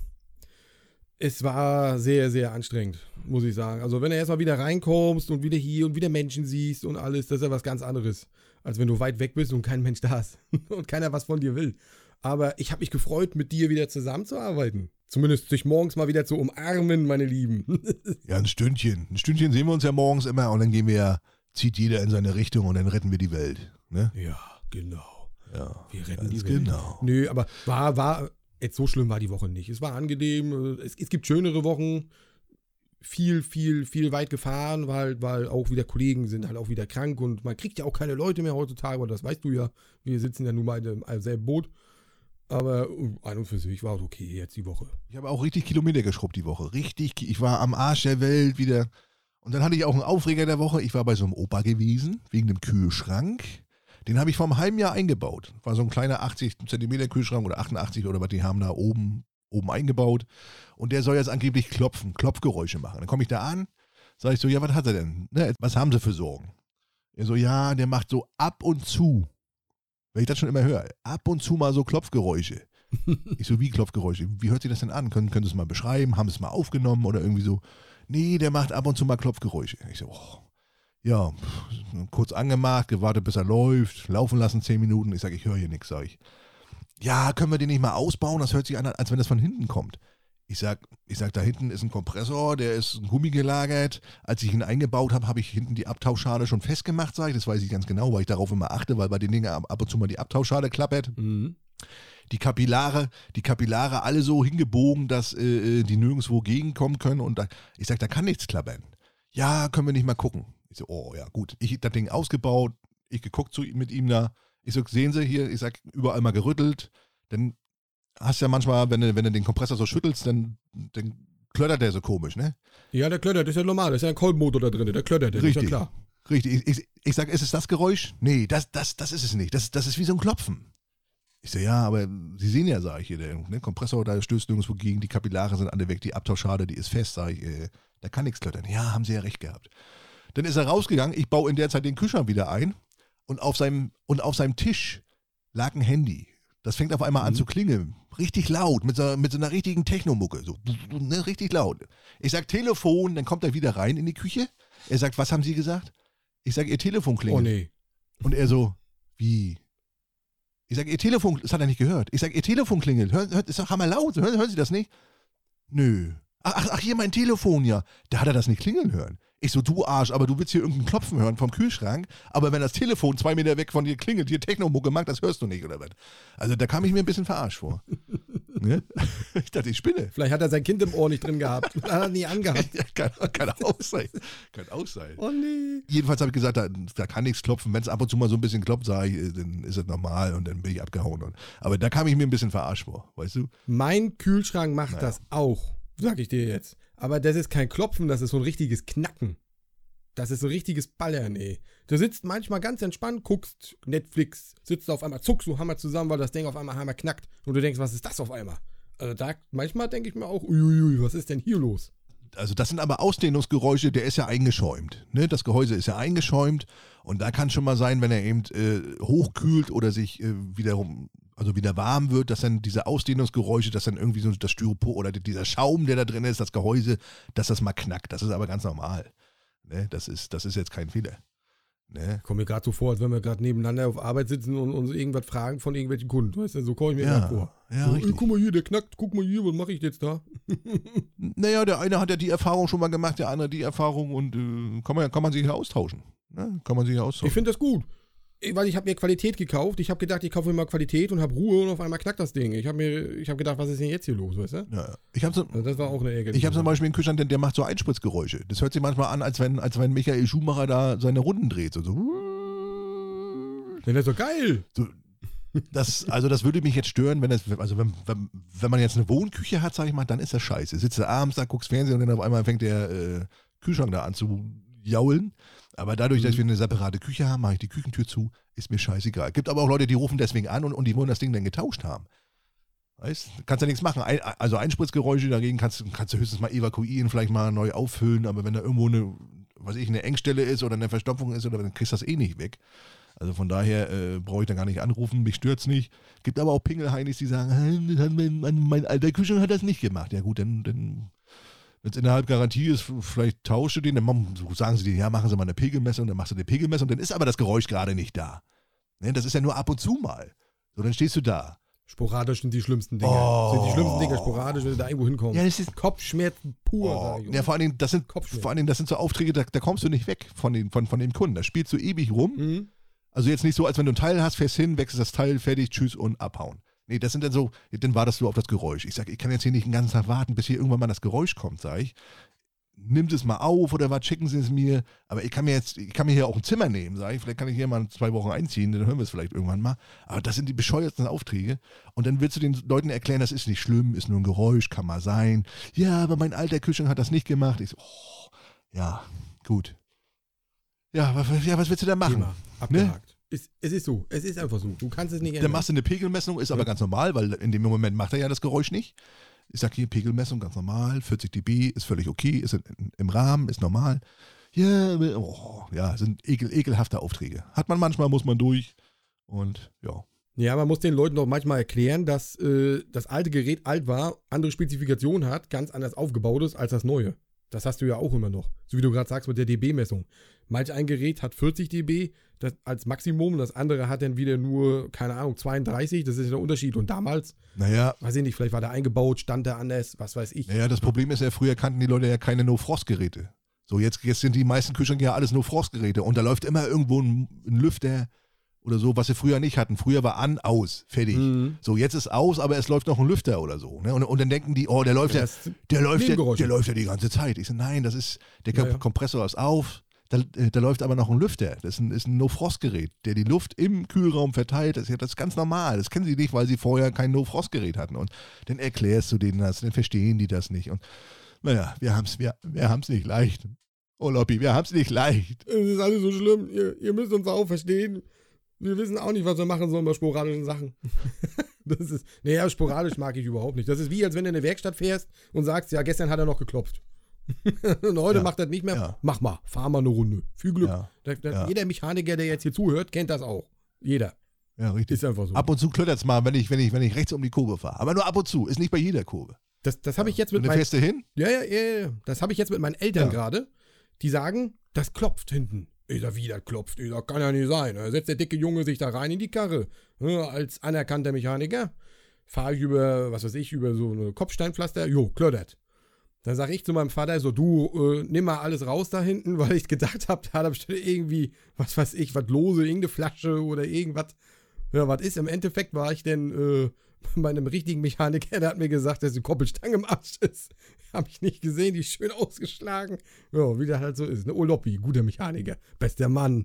Es war sehr, sehr anstrengend, muss ich sagen. Also, wenn du erstmal wieder reinkommst und wieder hier und wieder Menschen siehst und alles, das ist ja was ganz anderes, als wenn du weit weg bist und kein Mensch da ist und keiner was von dir will. Aber ich habe mich gefreut, mit dir wieder zusammenzuarbeiten. Zumindest dich morgens mal wieder zu umarmen, meine Lieben. Ja, ein Stündchen. Ein Stündchen sehen wir uns ja morgens immer und dann gehen wir ja, zieht jeder in seine Richtung und dann retten wir die Welt. Ne? ja, genau. Ja, Wir retten die Welt. genau. Nö, aber war, war, jetzt so schlimm war die Woche nicht. Es war angenehm. Es, es gibt schönere Wochen. Viel, viel, viel weit gefahren, weil, weil auch wieder Kollegen sind halt auch wieder krank und man kriegt ja auch keine Leute mehr heutzutage, aber das weißt du ja. Wir sitzen ja nun mal im selben Boot. Aber äh, an und für sich war es okay jetzt die Woche. Ich habe auch richtig Kilometer geschrubbt die Woche. Richtig, ich war am Arsch der Welt wieder. Und dann hatte ich auch einen Aufreger der Woche. Ich war bei so einem Opa gewesen, wegen dem Kühlschrank. Den habe ich vor einem halben Jahr eingebaut. War so ein kleiner 80 Zentimeter Kühlschrank oder 88 oder was die haben da oben, oben eingebaut. Und der soll jetzt angeblich klopfen, Klopfgeräusche machen. Dann komme ich da an, sage ich so, ja, was hat er denn? Ne, was haben sie für Sorgen? Er so, ja, der macht so ab und zu. Wenn ich das schon immer höre, ab und zu mal so Klopfgeräusche. Ich so, wie Klopfgeräusche? Wie hört sich das denn an? Können, können Sie es mal beschreiben? Haben Sie es mal aufgenommen oder irgendwie so? Nee, der macht ab und zu mal Klopfgeräusche. Ich so, oh. ja, kurz angemacht, gewartet, bis er läuft, laufen lassen zehn Minuten. Ich sage, ich höre hier nichts, sage ich. ja, können wir den nicht mal ausbauen? Das hört sich an, als wenn das von hinten kommt. Ich sag, ich sag, da hinten ist ein Kompressor, der ist ein Gummi gelagert. Als ich ihn eingebaut habe, habe ich hinten die Abtauschschale schon festgemacht, sage ich. Das weiß ich ganz genau, weil ich darauf immer achte, weil bei den Dingen ab und zu mal die Abtauschschale klappert. Mhm. Die Kapillare, die Kapillare alle so hingebogen, dass äh, äh, die nirgendwo gegenkommen können. Und da, ich sag, da kann nichts klappern. Ja, können wir nicht mal gucken. Ich so, oh ja, gut. Ich das Ding ausgebaut, ich geguckt zu, mit ihm da. Ich so, sehen Sie hier, ich sag, überall mal gerüttelt. Dann hast du ja manchmal, wenn du, wenn du den Kompressor so schüttelst, dann, dann klöttert der so komisch, ne? Ja, der klöttert, das ist ja normal, ist ja ein Kolbenmotor da drin, der klöttert, der ist ja Richtig. klar. Richtig. Ich, ich, ich sag, ist es das Geräusch? Nee, das, das, das ist es nicht. Das, das ist wie so ein Klopfen. Ich so, ja, aber Sie sehen ja, sage ich hier, der ne, Kompressor, da stößt nirgendwo gegen, die Kapillare sind alle weg, die Abtauschschale, die ist fest, sage ich, äh, da kann nichts klöttern. Ja, haben Sie ja recht gehabt. Dann ist er rausgegangen, ich baue in der Zeit den Kühlschrank wieder ein und auf seinem, und auf seinem Tisch lag ein Handy. Das fängt auf einmal an Mhm. zu klingeln. Richtig laut, mit so, mit so einer richtigen Technomucke. So, ne, richtig laut. Ich sag Telefon, dann kommt er wieder rein in die Küche. Er sagt, was haben Sie gesagt? Ich sag, Ihr Telefon klingelt. Oh nee. Und er so, wie? Ich sag, Ihr Telefon, das hat er nicht gehört. Ich sag, Ihr Telefon klingelt. Hör, hör, ist doch hammerlaut. Hören, hören Sie das nicht? Nö. Ach, ach, hier mein Telefon, ja. Da hat er das nicht klingeln hören. Ich so, du Arsch, aber du willst hier irgendeinen Klopfen hören vom Kühlschrank, aber wenn das Telefon zwei Meter weg von dir klingelt, hier Technomucke mag, das hörst du nicht, oder was? Also da kam ich mir ein bisschen verarscht vor. ne? Ich dachte, ich spinne. Vielleicht hat er sein Kind im Ohr nicht drin gehabt. hat er nie angehabt. Ja, kann, kann auch sein. Kann auch sein. Oh nee. Jedenfalls habe ich gesagt, da, da kann nichts klopfen. Wenn es ab und zu mal so ein bisschen klopft, sage ich, äh, dann ist es normal und dann bin ich abgehauen. Aber da kam ich mir ein bisschen verarscht vor, weißt du? Mein Kühlschrank macht Naja. das auch, sag ich dir jetzt. Aber das ist kein Klopfen, das ist so ein richtiges Knacken. Das ist so ein richtiges Ballern, ey. Du sitzt manchmal ganz entspannt, guckst Netflix, sitzt auf einmal, zuckst du Hammer zusammen, weil das Ding auf einmal Hammer knackt. Und du denkst, was ist das auf einmal? Also da, manchmal denke ich mir auch, uiuiui, was ist denn hier los? Also das sind aber Ausdehnungsgeräusche, der ist ja eingeschäumt. Ne? Das Gehäuse ist ja eingeschäumt und da kann schon mal sein, wenn er eben äh, hochkühlt oder sich äh, wiederum, also wieder warm wird, dass dann diese Ausdehnungsgeräusche, dass dann irgendwie so das Styropor oder dieser Schaum, der da drin ist, das Gehäuse, dass das mal knackt. Das ist aber ganz normal. Ne? Das, ist, das ist jetzt kein Fehler. Ne? Kommt mir gerade so vor, als wenn wir gerade nebeneinander auf Arbeit sitzen und uns irgendwas fragen von irgendwelchen Kunden. Weißt du, so komme ich mir Ja, grad vor. ja, so, ey, guck mal hier, der knackt, guck mal hier, was mache ich jetzt da? Naja, der eine hat ja die Erfahrung schon mal gemacht, der andere die Erfahrung und äh, kann, man, kann man sich ja austauschen. Ne? Kann man sich ja Ich austauschen. finde das gut. Ich, weil ich habe mir Qualität gekauft. Ich habe gedacht, ich kaufe mir mal Qualität und habe Ruhe und auf einmal knackt das Ding. Ich habe mir, ich habe gedacht, was ist denn jetzt hier los, weißt du? Ja. Ich habe so, Also das war auch eine ärgerliche. ich hab zum. Beispiel einen Kühlschrank, der, der macht so Einspritzgeräusche. Das hört sich manchmal an, als wenn, als wenn Michael Schumacher da seine Runden dreht. So, so. Ja, das ist doch geil. Das, also das würde mich jetzt stören, wenn das, also wenn, wenn, wenn man jetzt eine Wohnküche hat, sag ich mal, dann ist das scheiße. Sitzt du abends da, guckst Fernsehen und dann auf einmal fängt der äh, Kühlschrank da an zu jaulen. Aber dadurch, dass wir eine separate Küche haben, mache ich die Küchentür zu, ist mir scheißegal. Gibt aber auch Leute, die rufen deswegen an und, und die wollen das Ding dann getauscht haben. Weißt kannst ja nichts machen. Ein, also Einspritzgeräusche dagegen kannst, du- kannst du höchstens mal evakuieren, vielleicht mal neu auffüllen, aber wenn da irgendwo eine, was ich, eine Engstelle ist oder eine Verstopfung ist, oder dann kriegst du das eh nicht weg. Also von daher äh, brauche ich da gar nicht anrufen, mich stört's nicht. Gibt aber auch Pingelheinis, die sagen, "Hm, das hat mein, mein, mein alter Kühlschrank hat das nicht gemacht. Ja gut, dann, dann wenn es innerhalb Garantie ist, vielleicht tausche den, dann sagen sie dir, ja, machen sie mal eine Pegelmessung, dann machst du eine Pegelmessung, dann ist aber das Geräusch gerade nicht da. Ne, das ist ja nur ab und zu mal. So, dann stehst du da. Sporadisch sind die schlimmsten Dinge. Oh. Sind die schlimmsten Dinge sporadisch, wenn du da irgendwo hinkommst. Ja, das ist- Kopfschmerzen pur. Oh, ich. ja, vor allen Dingen, das sind, vor allen Dingen, das sind so Aufträge, da, da kommst du nicht weg von, den, von, von dem Kunden. Da spielst du ewig rum. Mhm. Also jetzt nicht so, als wenn du ein Teil hast, fährst hin, wechselst das Teil, fertig, tschüss und abhauen. Nee, das sind dann so, dann wartest du auf das Geräusch. Ich sag, ich kann jetzt hier nicht den ganzen Tag warten, bis hier irgendwann mal das Geräusch kommt, sag ich. Nimmt es mal auf oder was, schicken Sie es mir. Aber ich kann mir jetzt, ich kann mir hier auch ein Zimmer nehmen, sag ich. Vielleicht kann ich hier mal zwei Wochen einziehen, dann hören wir es vielleicht irgendwann mal. Aber das sind die bescheuertsten Aufträge. Und dann willst du den Leuten erklären, das ist nicht schlimm, ist nur ein Geräusch, kann mal sein. Ja, aber mein alter Kühlschrank hat das nicht gemacht. Ich so, oh, ja, gut. Ja, was, ja, was willst du da machen? Thema. Abgehakt. Ist, es ist so. Es ist einfach so. Du kannst es nicht Dann ändern. machst du eine Pegelmessung, ist aber ganz normal, weil in dem Moment macht er ja das Geräusch nicht. Ich sag hier, Pegelmessung ganz normal, 40 dB, ist völlig okay, ist in, in, im Rahmen, ist normal. Ja, oh, ja, sind ekel, ekelhafte Aufträge. Hat man manchmal, muss man durch. Und ja. Ja, man muss den Leuten doch manchmal erklären, dass äh, das alte Gerät alt war, andere Spezifikationen hat, ganz anders aufgebaut ist als das neue. Das hast du ja auch immer noch. So wie du gerade sagst mit der dB-Messung. Manch ein Gerät hat 40 dB das als Maximum, das andere hat dann wieder nur, keine Ahnung, 32, das ist der Unterschied. Und damals, Naja, weiß ich nicht, vielleicht war der eingebaut, stand der anders, was weiß ich. naja, das Problem ist ja, früher kannten die Leute ja keine No-Frost-Geräte. So, jetzt, jetzt sind die meisten Kühlschränke ja alles No-Frost-Geräte und da läuft immer irgendwo ein, ein Lüfter oder so, was sie früher nicht hatten. Früher war an, aus, fertig. Mhm. So, jetzt ist aus, aber es läuft noch ein Lüfter oder so. Ne? Und, und dann denken die, oh, der läuft ja, Das- der läuft ja, der läuft ja die ganze Zeit. Ich so, nein, das ist, der Ja, ja. Kompressor ist auf, da, äh, da läuft aber noch ein Lüfter. Das ist ein, ein No-Frost-Gerät, der die Luft im Kühlraum verteilt. Das ist ja das ist ganz normal. Das kennen sie nicht, weil sie vorher kein No-Frost-Gerät hatten. Und dann erklärst du denen das, dann verstehen die das nicht. Und naja, wir haben es wir, wir haben's nicht leicht. Oh, Lobby, wir haben es nicht leicht. Es ist alles so schlimm. Ihr, ihr müsst uns auch verstehen. Wir wissen auch nicht, was wir machen sollen bei sporadischen Sachen. das ist, naja, sporadisch mag ich überhaupt nicht. Das ist wie, als wenn du in eine Werkstatt fährst und sagst, ja, gestern hat er noch geklopft. Und heute Ja. macht das nicht mehr. Ja. Mach mal, fahr mal eine Runde. Viel Glück. Ja, Da, da. Jeder Mechaniker, der jetzt hier zuhört, kennt das auch. Jeder. ja, richtig. Ist einfach so. Ab und zu klöttert es mal, wenn ich, wenn, ich, wenn ich rechts um die Kurve fahre. Aber nur ab und zu, ist nicht bei jeder Kurve. das das habe ich jetzt mit meinen fährst du hin? Ja, ja, ja. Das habe ich jetzt mit meinen Eltern gerade. Die sagen, das klopft hinten. Ich sag, wie, das klopft? Sag, kann ja nicht sein. Da setzt der dicke Junge sich da rein in die Karre. Als anerkannter Mechaniker fahre ich über, was weiß ich, über so eine Kopfsteinpflaster. Jo, klöttert. Dann sage ich zu meinem Vater so, du, äh, nimm mal alles raus da hinten, weil ich gedacht habe, da hat er bestimmt irgendwie, was weiß ich, was lose, irgendeine Flasche oder irgendwas. Ja, was ist? Im Endeffekt war ich denn äh, bei einem richtigen Mechaniker, der hat mir gesagt, dass die Koppelstange im Arsch ist. Habe ich nicht gesehen, die ist schön ausgeschlagen. Ja, wie das halt so ist. Ne? Oloppi, guter Mechaniker, bester Mann.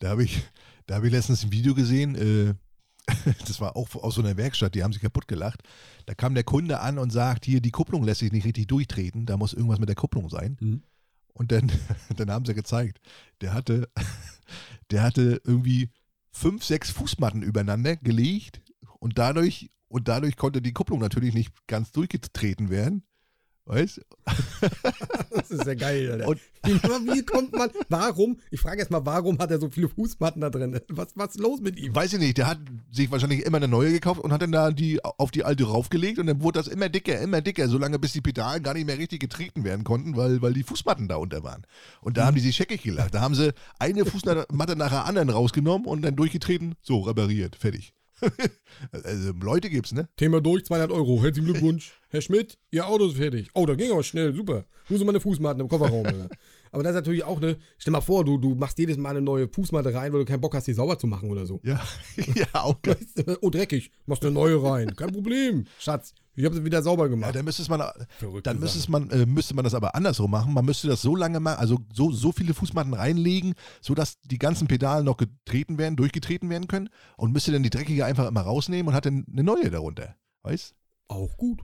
Da habe ich, da hab ich letztens ein Video gesehen, äh, das war auch aus so einer Werkstatt, die haben sich kaputt gelacht. Da kam der Kunde an und sagt, hier, die Kupplung lässt sich nicht richtig durchtreten, da muss irgendwas mit der Kupplung sein. Mhm. Und dann, dann haben sie gezeigt, der hatte, der hatte irgendwie fünf, sechs Fußmatten übereinander gelegt und dadurch, und dadurch konnte die Kupplung natürlich nicht ganz durchgetreten werden. Weißt Das ist ja geil, Alter. Und- wie, kommt man, warum, ich frage erst mal, warum hat er so viele Fußmatten da drin? Was, was ist los mit ihm? Weiß ich nicht, der hat sich wahrscheinlich immer eine neue gekauft und hat dann da die auf die alte raufgelegt und dann wurde das immer dicker, immer dicker, solange bis die Pedalen gar nicht mehr richtig getreten werden konnten, weil, weil die Fußmatten da unter waren. Und da haben die sich scheckig gelacht. Da haben sie eine Fußmatte nach der anderen rausgenommen und dann durchgetreten, so repariert, fertig. also Leute gibt's, ne? Thema durch, 200 Euro. Herzlichen Glückwunsch. Herr Schmidt, Ihr Auto ist fertig. Oh, da ging aber schnell, super. Nur so meine Fußmatten im Kofferraum. Alter. aber das ist natürlich auch eine, stell mal vor, du, du machst jedes Mal eine neue Fußmatte rein, weil du keinen Bock hast, die sauber zu machen oder so. Ja, ja, auch du, oh, dreckig, machst eine neue rein. Kein Problem, Schatz. Ich habe sie wieder sauber Ja, gemacht. dann müsste man, Verrückte dann müsste, man, äh, müsste man das aber andersrum machen. Man müsste das so lange machen, also so, so viele Fußmatten reinlegen, sodass die ganzen Pedale noch getreten werden, durchgetreten werden können und müsste dann die dreckige einfach immer rausnehmen und hat dann eine neue darunter. Weißt? Auch gut.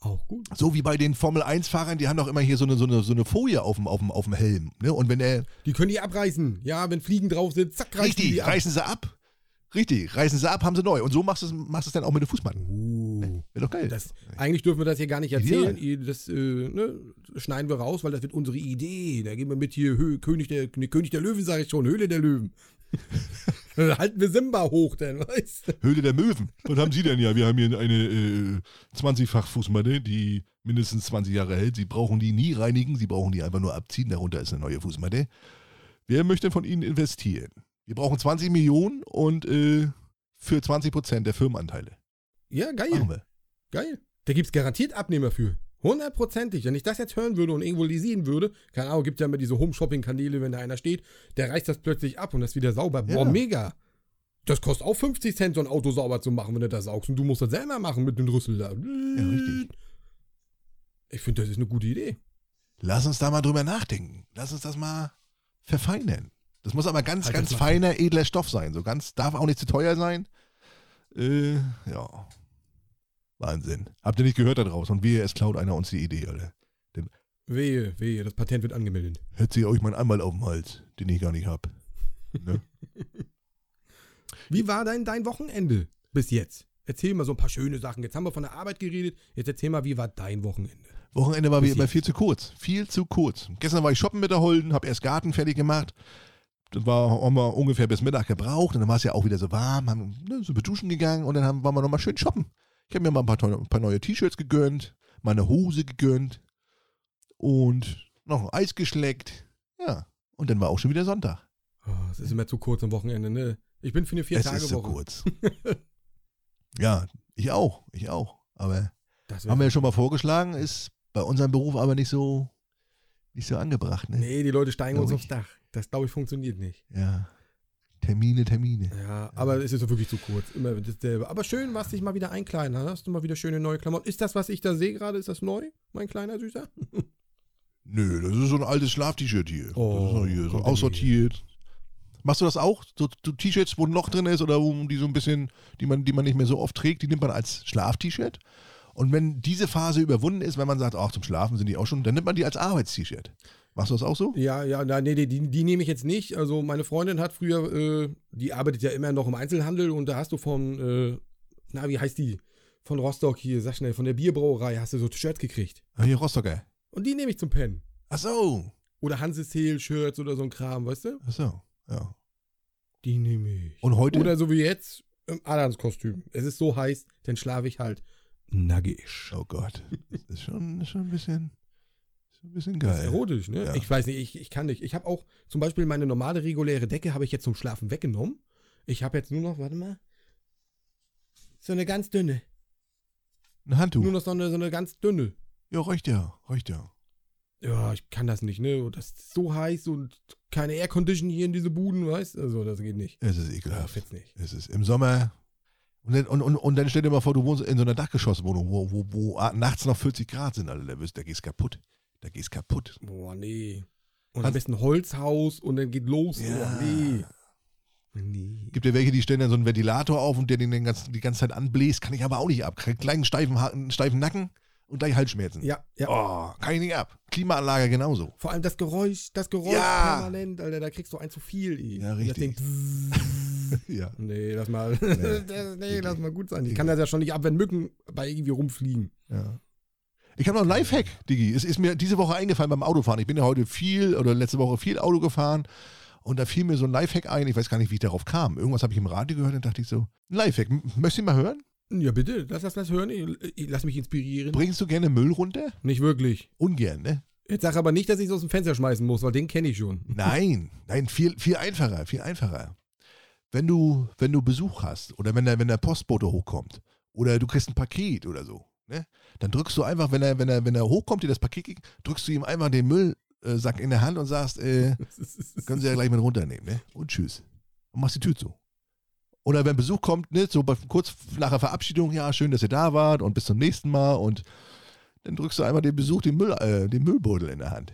Auch gut. So wie bei den Formel-1-Fahrern, die haben doch immer hier so eine, so eine, so eine Folie auf dem, auf dem, auf dem Helm. Ne? Und wenn er. Die können die abreißen. Ja, wenn Fliegen drauf sind, zack, reißen Richtig, die ab. reißen sie ab. Richtig, reißen sie ab, haben sie neu. Und so machst du es machst dann auch mit den Fußmatten. Uh. Wäre doch geil. Das, eigentlich dürfen wir das hier gar nicht erzählen. Ideal. Das äh, ne, schneiden wir raus, weil das wird unsere Idee. Da gehen wir mit hier Hö König, der, ne, König der Löwen, sage ich schon, Höhle der Löwen. Dann halten wir Simba hoch, denn, weißt du? Höhle der Möwen. Was haben Sie denn ja? Wir haben hier eine äh, 20-fach Fußmatte, die mindestens 20 Jahre hält. Sie brauchen die nie reinigen, Sie brauchen die einfach nur abziehen. Darunter ist eine neue Fußmatte. Wer möchte von Ihnen investieren? Wir brauchen 20 Millionen und äh, für 20 Prozent der Firmenanteile. Ja, geil. Machen wir. Geil. Da gibt es garantiert Abnehmer für. Hundertprozentig. Wenn ich das jetzt hören würde und irgendwo lesen würde, keine Ahnung, gibt ja immer diese Home-Shopping-Kanäle, wenn da einer steht, der reißt das plötzlich ab und das ist wieder sauber. Boah, Ja. mega. Das kostet auch 50 Cent, so ein Auto sauber zu machen, wenn du das saugst. Und du musst das selber machen mit dem Rüssel da. Ja, richtig. Ich finde, das ist eine gute Idee. Lass uns da mal drüber nachdenken. Lass uns das mal verfeinern. Das muss aber ganz, Halt ganz feiner, edler Stoff sein. So ganz, darf auch nicht zu teuer sein. Äh, ja. Wahnsinn. Habt ihr nicht gehört da draußen? Und wehe, es klaut einer uns die Idee, Alter. Wehe, wehe, das Patent wird angemeldet. Hört sie euch mein Anwalt auf den Hals, den ich gar nicht hab. Ne? Wie war dein, dein Wochenende bis jetzt? Erzähl mal so ein paar schöne Sachen. Jetzt haben wir von der Arbeit geredet. Jetzt erzähl mal, wie war dein Wochenende? Wochenende war wie immer viel zu kurz. Viel zu kurz. Gestern war ich shoppen mit der Holden, hab erst Garten fertig gemacht. Das war, haben wir ungefähr bis Mittag gebraucht und dann war es ja auch wieder so warm, haben ne, so beduschen gegangen und dann haben, waren wir nochmal schön shoppen. Ich habe mir mal ein paar, ein paar neue T-Shirts gegönnt, mal eine Hose gegönnt und noch ein Eis geschleckt. Ja, und dann war auch schon wieder Sonntag. Oh, es ist immer zu kurz am Wochenende, ne? Ich bin für eine es ist Vier-Tage-Woche. so kurz. ja, ich auch, ich auch. Aber haben wir ja schon mal vorgeschlagen, ist bei unserem Beruf aber nicht so, nicht so angebracht. Ne? Nee, die Leute steigen uns aufs Dach. Das, glaube ich, funktioniert nicht. Ja. Termine, Termine. Ja, aber es ist so wirklich zu kurz. Immer dasselbe. Aber schön, was dich mal wieder einkleiden hast. Du mal wieder schöne neue Klamotten. Ist das, was ich da sehe gerade, ist das neu, mein kleiner Süßer? Nö, das ist so ein altes Schlaf-T-Shirt hier. Oh, das ist doch hier so aussortiert. Machst du das auch? So, so T-Shirts, wo ein Loch drin ist oder wo die so ein bisschen, die man, die man nicht mehr so oft trägt, die nimmt man als Schlaf-T-Shirt. Und wenn diese Phase überwunden ist, wenn man sagt, ach, zum Schlafen sind die auch schon, dann nimmt man die als Arbeits-T-Shirt. Machst du das auch so? Ja, ja, na, nee, die, die, die nehme ich jetzt nicht. Also meine Freundin hat früher, äh, die arbeitet ja immer noch im Einzelhandel und da hast du von, äh, na, wie heißt die? Von Rostock hier, sag schnell, von der Bierbrauerei hast du so Shirts gekriegt. Ah, hier Rostocker. Und die nehme ich zum Pennen. Ach so. Oder Hanses Heel Shirts oder so ein Kram, weißt du? Ach so. Ja. Die nehme ich. Und heute? Oder so wie jetzt im Adams-Kostüm. Es ist so heiß, dann schlafe ich halt nackig. oh Gott. Das ist schon, schon ein bisschen, ein bisschen Das ist geil. erotisch, ne? Ja. Ich weiß nicht, ich, ich kann nicht. Ich habe auch zum Beispiel meine normale reguläre Decke habe ich jetzt zum Schlafen weggenommen. Ich habe jetzt nur noch, warte mal, so eine ganz dünne. Ein Handtuch. Nur noch so eine, so eine ganz dünne. Ja, reicht ja. Reicht ja. Ja, ich kann das nicht, ne? Und Das ist so heiß und keine Aircondition hier in diese Buden, weißt du? Also, das geht nicht. Es ist Ja, ekelhaft. jetzt nicht. Es ist im Sommer. Und dann, und, und, und dann stell dir mal vor, du wohnst in so einer Dachgeschosswohnung, wo, wo, wo nachts noch 40 Grad sind, Alter. Da, wirst, da gehst kaputt. Da gehst kaputt. Boah, nee. Und Hast- am besten Holzhaus und dann geht los. Ja. Oh, nee. Nee. Gibt ja welche, die stellen dann so einen Ventilator auf und der den, den ganzen, die ganze Zeit anbläst. Kann ich aber auch nicht ab. Krieg kleinen steifen, Ha- steifen Nacken und gleich Halsschmerzen. Ja, ja. Oh, kann ich nicht ab. Klimaanlage genauso. Vor allem das Geräusch, das Geräusch Ja. permanent, Alter, da kriegst du ein zu viel. Ey. Ja, richtig. Ja. nee, lass mal, das, nee, lass mal gut sein. Ich kann das ja schon nicht ab, wenn Mücken bei irgendwie rumfliegen. Ja. Ich habe noch einen Lifehack, Digi. Es ist mir diese Woche eingefallen beim Autofahren. Ich bin ja heute viel oder letzte Woche viel Auto gefahren und da fiel mir so ein Lifehack ein. Ich weiß gar nicht, wie ich darauf kam. Irgendwas habe ich im Radio gehört und dachte ich so, ein Lifehack. Möchtest du ihn mal hören? Ja, bitte, lass das das hören. Ich, ich, lass mich inspirieren. Bringst du gerne Müll runter? Nicht wirklich. Ungern, ne? Jetzt sag aber nicht, dass ich es aus dem Fenster schmeißen muss, weil den kenne ich schon. Nein, nein, viel, viel einfacher, viel einfacher. Wenn du, wenn du Besuch hast oder wenn der, wenn der Postbote hochkommt oder du kriegst ein Paket oder so, ne? Dann drückst du einfach, wenn er, wenn er, wenn er hochkommt, dir das Paket gibt, drückst du ihm einfach den Müllsack in der Hand und sagst, äh, können Sie ja gleich mit runternehmen, ne? Und tschüss. Und machst die Tür zu. Oder wenn Besuch kommt, ne, so bei, kurz nach der Verabschiedung, ja, schön, dass ihr da wart und bis zum nächsten Mal und dann drückst du einmal dem Besuch den, Müll, äh, den Müllbeutel in der Hand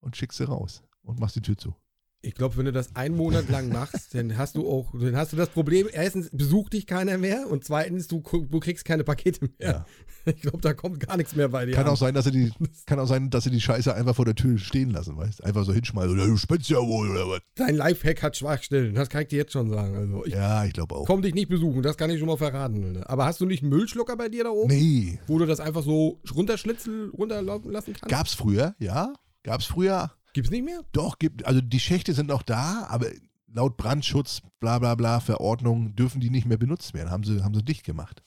und schickst sie raus und machst die Tür zu. Ich glaube, wenn du das einen Monat lang machst, dann hast du auch, dann hast du das Problem, erstens besucht dich keiner mehr und zweitens, du, du kriegst keine Pakete mehr. Ja. Ich glaube, da kommt gar nichts mehr bei dir. Kann an. auch sein, dass sie die, kann auch sein, dass sie die Scheiße einfach vor der Tür stehen lassen, weißt? Einfach so hinschmeißen oder du spinnst ja wohl oder was? Dein Lifehack hat Schwachstellen, das kann ich dir jetzt schon sagen. Also ich Ja, ich glaube auch. komm dich nicht besuchen, das kann ich schon mal verraten. Alter. Aber hast du nicht einen Müllschlucker bei dir da oben, Nee. wo du das einfach so runterschlitzel, runterlaufen lassen kannst? Gab's früher, ja? Gab's früher? Gibt's nicht mehr? Doch, gibt, also die Schächte sind noch da, aber laut Brandschutz, bla bla bla, Verordnung dürfen die nicht mehr benutzt werden. Haben sie, haben sie dicht gemacht.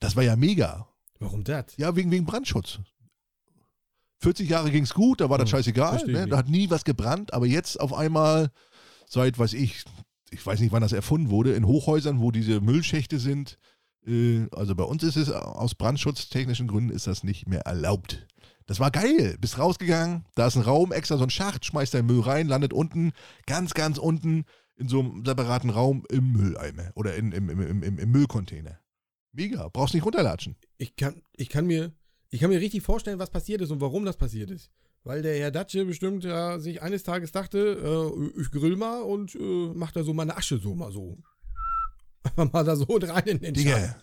Das war ja mega. Warum das? Ja, wegen, wegen Brandschutz. 40 Jahre ging's gut, da war das Hm, scheißegal. Ne? Da hat nie was gebrannt, aber jetzt auf einmal, seit, weiß ich, ich weiß nicht, wann das erfunden wurde, in Hochhäusern, wo diese Müllschächte sind, äh, also bei uns ist es aus brandschutztechnischen Gründen ist das nicht mehr erlaubt. Das war geil. Bist rausgegangen, da ist ein Raum, extra so ein Schacht, schmeißt deinen Müll rein, landet unten, ganz, ganz unten in so einem separaten Raum im Mülleimer oder in, im, im, im, im, Müllcontainer. Mega, brauchst nicht runterlatschen. Ich kann, ich kann mir, ich kann mir richtig vorstellen, was passiert ist und warum das passiert ist. Weil der Herr Datsche bestimmt ja sich eines Tages dachte, äh, ich grill mal und äh, mach da so meine Asche so mal so. Einfach mal da so rein in den Schacht. Digga,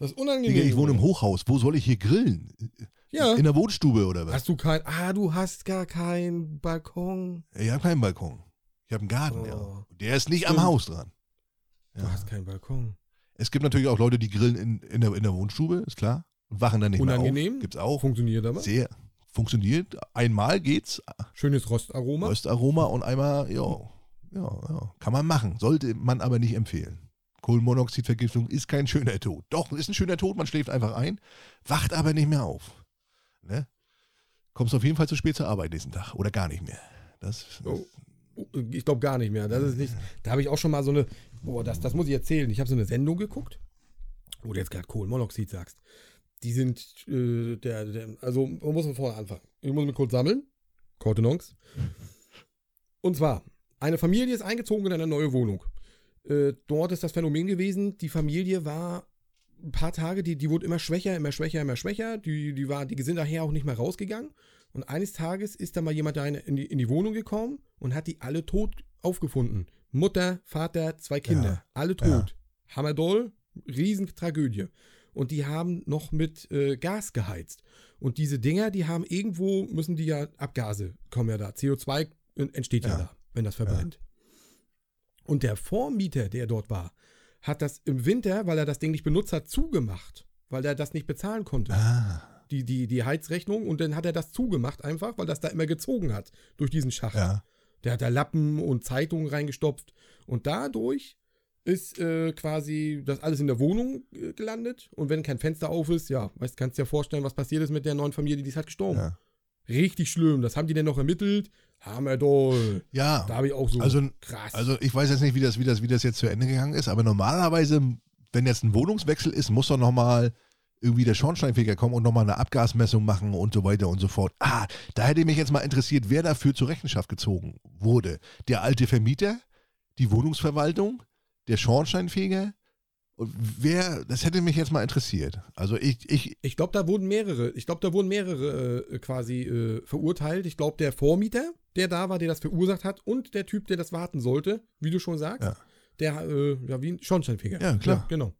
Das ist unangenehm. Digga, ich wohne im Hochhaus. Wo soll ich hier grillen? Ja. In der Wohnstube oder was? Hast du kein, ah, du hast gar keinen Balkon. Ich habe keinen Balkon. Ich habe einen Garten, Oh. ja. Der ist nicht am Stimmt. Haus dran. Du Ja. hast keinen Balkon. Es gibt natürlich auch Leute, die grillen in, in, der, in der Wohnstube, ist klar. Und wachen dann nicht Unangenehm? mehr auf. Gibt's auch. Funktioniert aber. Sehr. Funktioniert. Einmal geht's. Schönes Rostaroma. Röstaroma und einmal, ja, ja, ja. Kann man machen. Sollte man aber nicht empfehlen. Kohlenmonoxidvergiftung ist kein schöner Tod. Doch, ist ein schöner Tod, man schläft einfach ein, wacht aber nicht mehr auf. Ne? Kommst auf jeden Fall zu spät zur Arbeit nächsten Tag oder gar nicht mehr. Das, Oh. ich glaube gar nicht mehr. Das ist nicht. Da habe ich auch schon mal so eine. Boah, das, das muss ich erzählen. Ich habe so eine Sendung geguckt, wo du jetzt gerade Kohlenmonoxid sagst. Die sind, äh, der, der, also man muss von vorne anfangen. Ich muss mich kurz sammeln. Kortenons. Und zwar, eine Familie ist eingezogen in eine neue Wohnung. Äh, dort ist das Phänomen gewesen, die Familie war ein paar Tage, die, die wurde immer schwächer, immer schwächer, immer schwächer. Die, die, war, die sind daher auch nicht mehr rausgegangen. Und eines Tages ist da mal jemand da in die, in die Wohnung gekommen und hat die alle tot aufgefunden. Mutter, Vater, zwei Kinder, Ja. alle tot. Hammerdoll, Riesentragödie. Und die haben noch mit äh, Gas geheizt. Und diese Dinger, die haben irgendwo, müssen die ja, Abgase kommen ja da. CO2 entsteht ja, Ja. da, wenn das verbrennt. Und der Vormieter, der dort war, hat das im Winter, weil er das Ding nicht benutzt hat, zugemacht. Weil er das nicht bezahlen konnte Ah, die, die, die Heizrechnung und dann hat er das zugemacht einfach, weil das da immer gezogen hat durch diesen Schacht. ja. Der hat da Lappen und Zeitungen reingestopft und dadurch ist äh, quasi das alles in der Wohnung äh, gelandet und wenn kein Fenster auf ist, ja, weißt, kannst dir vorstellen, was passiert ist mit der neuen Familie, die ist halt gestorben. Ja. Richtig schlimm, das haben die denn noch ermittelt. Hammerdoll. Ja, Da habe ich auch so also, krass. also ich weiß jetzt nicht, wie das, wie, das, wie das jetzt zu Ende gegangen ist, aber normalerweise, wenn jetzt ein Wohnungswechsel ist, muss doch nochmal irgendwie der Schornsteinfeger kommen und nochmal eine Abgasmessung machen und so weiter und so fort. Ah, da hätte mich jetzt mal interessiert, wer dafür zur Rechenschaft gezogen wurde. Der alte Vermieter, die Wohnungsverwaltung, der Schornsteinfeger? Und wer, das hätte mich jetzt mal interessiert. Also ich, ich, Ich glaube, da wurden mehrere, ich glaube, da wurden mehrere äh, quasi äh, verurteilt. Ich glaube, der Vormieter, der da war, der das verursacht hat, und der Typ, der das warten sollte, wie du schon sagst, Ja. der, äh, ja, wie ein Schornsteinfeger. Ja, klar. genau.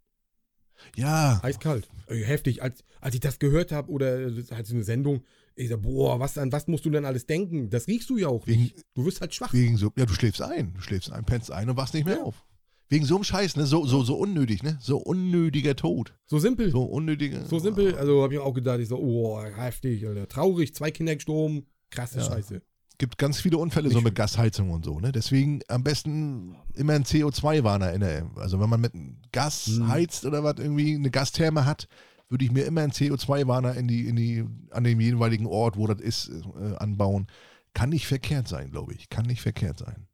ja, Eiskalt. Äh, heftig. Als, als ich das gehört habe, oder äh, halt so eine Sendung, ich sag, boah, was, an was musst du denn alles denken? Das riechst du ja auch Wegen- nicht. Du wirst halt schwach. wegen so, ja, du schläfst ein, du schläfst ein, pennst ein und wachst nicht mehr Ja. auf. Wegen so einem Scheiß, ne? So, so, so unnötig, ne? So unnötiger Tod. So simpel. So, So unnötiger. simpel. Also habe ich auch gedacht, ich so, oh, heftig, Alter. Traurig, zwei Kinder gestorben. Krasse Ja. Scheiße. gibt ganz viele Unfälle Nicht so mit. Gasheizung und so, ne? Deswegen am besten immer ein CO2-Warner in der, also wenn man mit Gas Hm. heizt oder was irgendwie eine Gastherme hat, würde ich mir immer einen CO2-Warner in die, in die, an dem jeweiligen Ort, wo das ist, äh, anbauen. Kann nicht verkehrt sein, glaube ich. Kann nicht verkehrt sein.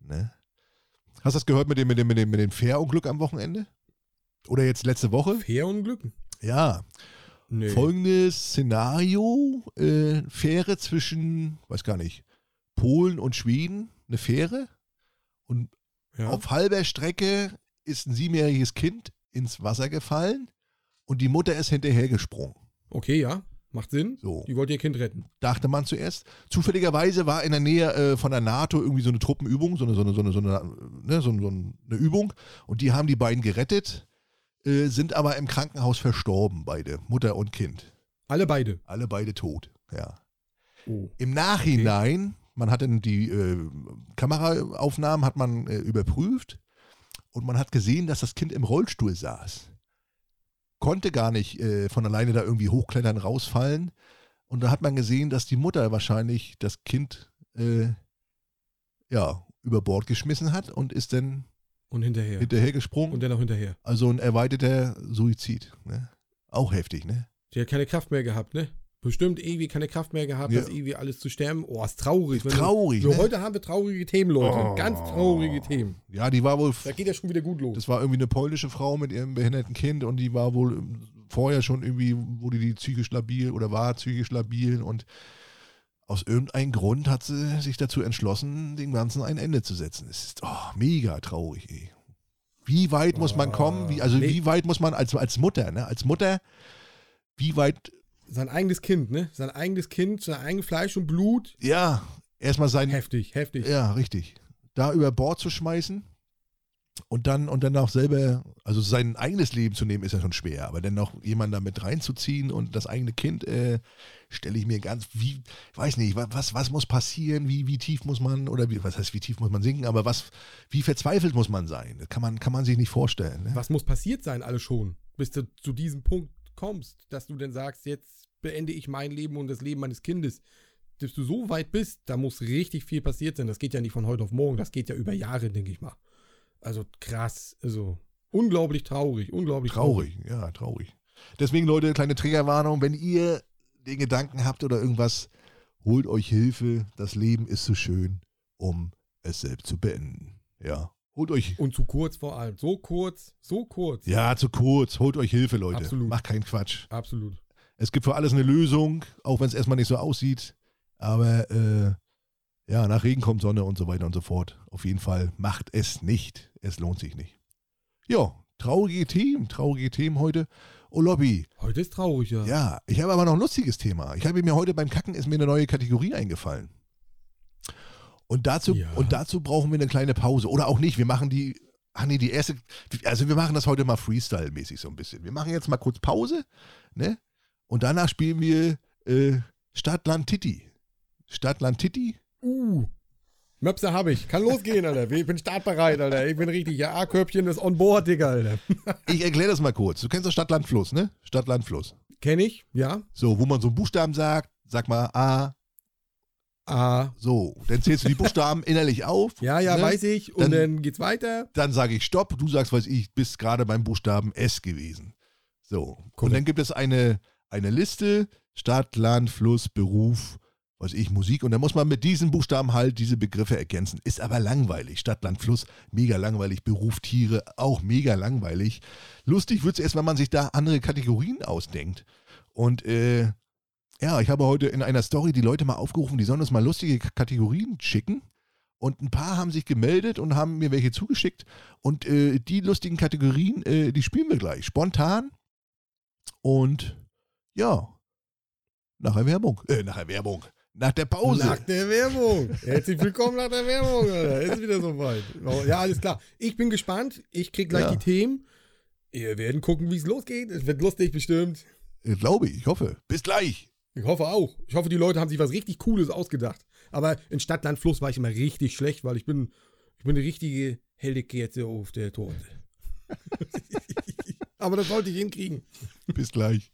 Ne? Hast du das gehört mit dem, mit dem, mit dem, mit dem Fährunglück am Wochenende? Oder jetzt letzte Woche? Fährunglück? Ja. Nee. Folgendes Szenario: äh, Fähre zwischen, weiß gar nicht, Polen und Schweden, eine Fähre. Und ja. auf halber Strecke ist ein siebenjähriges Kind ins Wasser gefallen und die Mutter ist hinterhergesprungen. Okay, ja. Macht Sinn. So, Die wollte ihr Kind retten. dachte man zuerst. Zufälligerweise war in der Nähe äh, von der NATO irgendwie so eine Truppenübung, so eine, so eine, so eine, so eine, ne, so so eine Übung. Und die haben die beiden gerettet, äh, sind aber im Krankenhaus verstorben, beide, Mutter und Kind. Alle beide. Alle beide tot, ja. Oh. Im Nachhinein, man hat dann die äh, Kameraaufnahmen hat man äh, überprüft und man hat gesehen, dass das Kind im Rollstuhl saß. Konnte gar nicht äh, von alleine da irgendwie hochklettern, rausfallen. Und da hat man gesehen, dass die Mutter wahrscheinlich das Kind äh, ja, über Bord geschmissen hat und ist dann Und hinterher. hinterher gesprungen. Und dann auch hinterher. also ein erweiterter Suizid. Ne? Auch heftig, ne? Die hat keine Kraft mehr gehabt, ne? Bestimmt irgendwie keine Kraft mehr gehabt, Ja. das irgendwie alles zu sterben. Oh, ist traurig. Du- Traurig, So, ne? heute haben wir traurige Themen, Leute. Oh. Ganz traurige Themen. Ja, die war wohl Da geht ja schon wieder gut los. Das war irgendwie eine polnische Frau mit ihrem behinderten Kind und die war wohl ähm, vorher schon irgendwie, wurde die psychisch labil oder war psychisch labil und aus irgendeinem Grund hat sie sich dazu entschlossen, dem Ganzen ein Ende zu setzen. Es ist oh, mega traurig, ey. Wie weit muss man Oh, kommen? Wie, also nee. wie weit muss man als, als Mutter, ne? Als Mutter, wie weit, Sein eigenes Kind, ne? Sein eigenes Kind, sein eigenes Fleisch und Blut. ja, erstmal sein, Heftig, heftig. Ja, richtig. Da über Bord zu schmeißen und dann und dann auch selber, also sein eigenes Leben zu nehmen, ist ja schon schwer, aber dann noch jemanden da mit reinzuziehen und das eigene Kind äh, stelle ich mir ganz, wie, ich weiß nicht, wa- was, was muss passieren, wie, wie tief muss man, oder wie, was heißt, wie tief muss man sinken, aber was, wie verzweifelt muss man sein? Das kann man, kann man sich nicht vorstellen. Ne? Was muss passiert sein, alle schon, bis du zu diesem Punkt kommst, dass du dann sagst, jetzt beende ich mein Leben und das Leben meines Kindes. Bis du so weit bist, da muss richtig viel passiert sein. Das geht ja nicht von heute auf morgen, das geht ja über Jahre, denke ich mal. Also krass, also unglaublich traurig, unglaublich traurig. Traurig, ja, traurig. Deswegen, Leute, kleine Triggerwarnung, wenn ihr den Gedanken habt oder irgendwas, holt euch Hilfe. Das Leben ist zu schön, um es selbst zu beenden. Ja. Holt euch. Und zu kurz vor allem. So kurz, so kurz. Ja, zu kurz. Holt euch Hilfe, Leute. Absolut. Macht keinen Quatsch. Absolut. Es gibt für alles eine Lösung, auch wenn es erstmal nicht so aussieht. Aber äh, ja, nach Regen kommt Sonne und so weiter und so fort. Auf jeden Fall macht es nicht. Es lohnt sich nicht. Ja, traurige Themen, traurige Themen heute. Oh Lobby. Heute ist traurig, ja. Ja, ich habe aber noch ein lustiges Thema. Ich habe mir heute beim Kacken ist mir eine neue Kategorie eingefallen. Und dazu, Ja. und dazu brauchen wir eine kleine Pause. Oder auch nicht. Wir machen die. Ach nee, die erste. Also wir machen das heute mal Freestyle-mäßig so ein bisschen. Wir machen jetzt mal kurz Pause, ne? Und danach spielen wir äh, Stadt, Land, Titti. Stadt, Land, Titti. Uh. Möpse habe ich. Kann losgehen, Alter. Ich bin startbereit, Alter. Ich bin richtig. Ja, A-Körbchen ist on board, Digga, Alter. Ich erkläre das mal kurz. Du kennst doch Stadt, Land, Fluss, ne? Stadt, Land, Fluss. Kenn ich, ja. So, wo man so einen Buchstaben sagt, sag mal A, A. so. Dann zählst du die Buchstaben innerlich auf. Ja, ja, ne? weiß ich. Und Dann- dann, geht's weiter. Dann sage ich Stopp, du sagst, weiß ich, bist gerade beim Buchstaben S gewesen. So. Und Korrekt. dann gibt es eine, eine Liste, Stadt, Land, Fluss, Beruf, weiß ich, Musik. Und dann muss man mit diesen Buchstaben halt diese Begriffe ergänzen. Ist aber langweilig. Stadt, Land, Fluss, mega langweilig. Beruf, Tiere, auch mega langweilig. Lustig wird es erst, wenn man sich da andere Kategorien ausdenkt. Und äh, ja, ich habe heute in einer Story die Leute mal aufgerufen, die sollen uns mal lustige Kategorien schicken. Und ein paar haben sich gemeldet und haben mir welche zugeschickt. Und äh, die lustigen Kategorien, äh, die spielen wir gleich. Spontan. Und ja, nach Werbung. Äh, nach Werbung. Nach der Pause. Nach der Werbung. Herzlich willkommen nach der Werbung, Alter. Ist wieder soweit. Ja, alles klar. Ich bin gespannt. Ich krieg gleich Ja. die Themen. Wir werden gucken, wie es losgeht. Es wird lustig bestimmt. Äh, Glaube ich, ich hoffe. Bis gleich. Ich hoffe auch. Ich hoffe, die Leute haben sich was richtig Cooles ausgedacht. Aber in Stadt, Land, Fluss war ich immer richtig schlecht, weil ich bin, ich bin eine richtige Heldekerze auf der Torte. Aber das sollte ich hinkriegen. Bis gleich.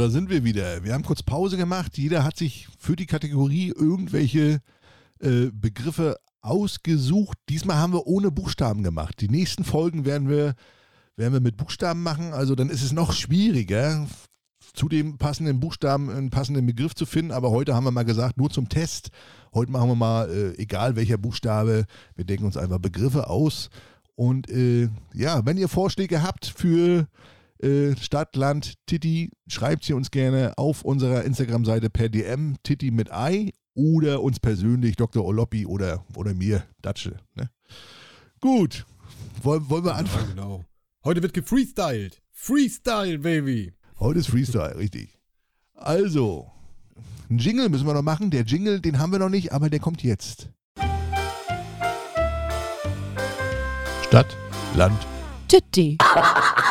Da sind wir wieder. Wir haben kurz Pause gemacht. Jeder hat sich für die Kategorie irgendwelche äh, Begriffe ausgesucht. Diesmal haben wir ohne Buchstaben gemacht. Die nächsten Folgen werden wir, werden wir mit Buchstaben machen. Also dann ist es noch schwieriger, zu dem passenden Buchstaben einen passenden Begriff zu finden. Aber heute haben wir mal gesagt, nur zum Test. Heute machen wir mal, äh, egal welcher Buchstabe, wir denken uns einfach Begriffe aus. Und äh, ja, wenn ihr Vorschläge habt für äh, Stadt, Land, Titi, schreibt sie uns gerne auf unserer Instagram-Seite per DM, Titi mit Ei oder uns persönlich, Dr. Oloppi oder, oder mir, Datsche. Ne? Gut, wollen, wollen wir anfangen? Ja, genau. Heute wird gefreestylt. Freestyle, Baby. Heute ist Freestyle, richtig. Also, einen Jingle müssen wir noch machen. Der Jingle, den haben wir noch nicht, aber der kommt jetzt. Stadt, Land, Tütti.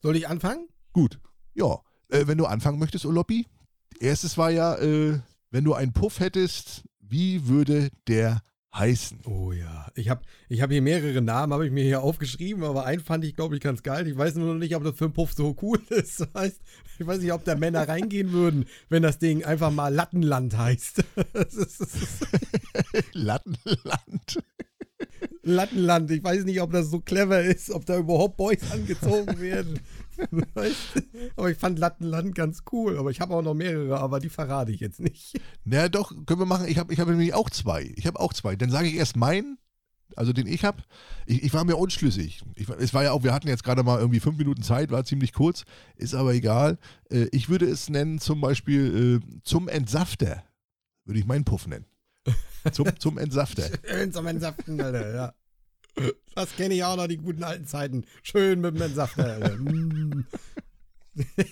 Soll ich anfangen? Gut. Ja, äh, wenn du anfangen möchtest, Oloppi. Erstes war ja, äh, wenn du einen Puff hättest, wie würde der heißen? Oh ja. Ich habe ich hab hier mehrere Namen, habe ich mir hier aufgeschrieben, aber einen fand ich, glaube ich, ganz geil. Ich weiß nur noch nicht, ob das für einen Puff so cool ist. Das heißt, ich weiß nicht, ob da Männer reingehen würden, wenn das Ding einfach mal Lattenland heißt. Lattenland. Lattenland. Ich weiß nicht, ob das so clever ist, ob da überhaupt Boys angezogen werden. Aber ich fand Lattenland ganz cool. Aber ich habe auch noch mehrere, aber die verrate ich jetzt nicht. Na doch, können wir machen. Ich habe ich hab nämlich auch zwei. Ich habe auch zwei. Dann sage ich erst meinen, also den ich habe. Ich, ich war mir unschlüssig. Ich, es war ja auch, wir hatten jetzt gerade mal irgendwie fünf Minuten Zeit, war ziemlich kurz, ist aber egal. Äh, ich würde es nennen zum Beispiel äh, zum Entsafter. Würde ich meinen Puff nennen. Zum, zum Entsafter. Schön zum Entsaften, Alter, ja. Das kenne ich auch noch, die guten alten Zeiten. Schön mit dem Entsafter, Alter. Mm.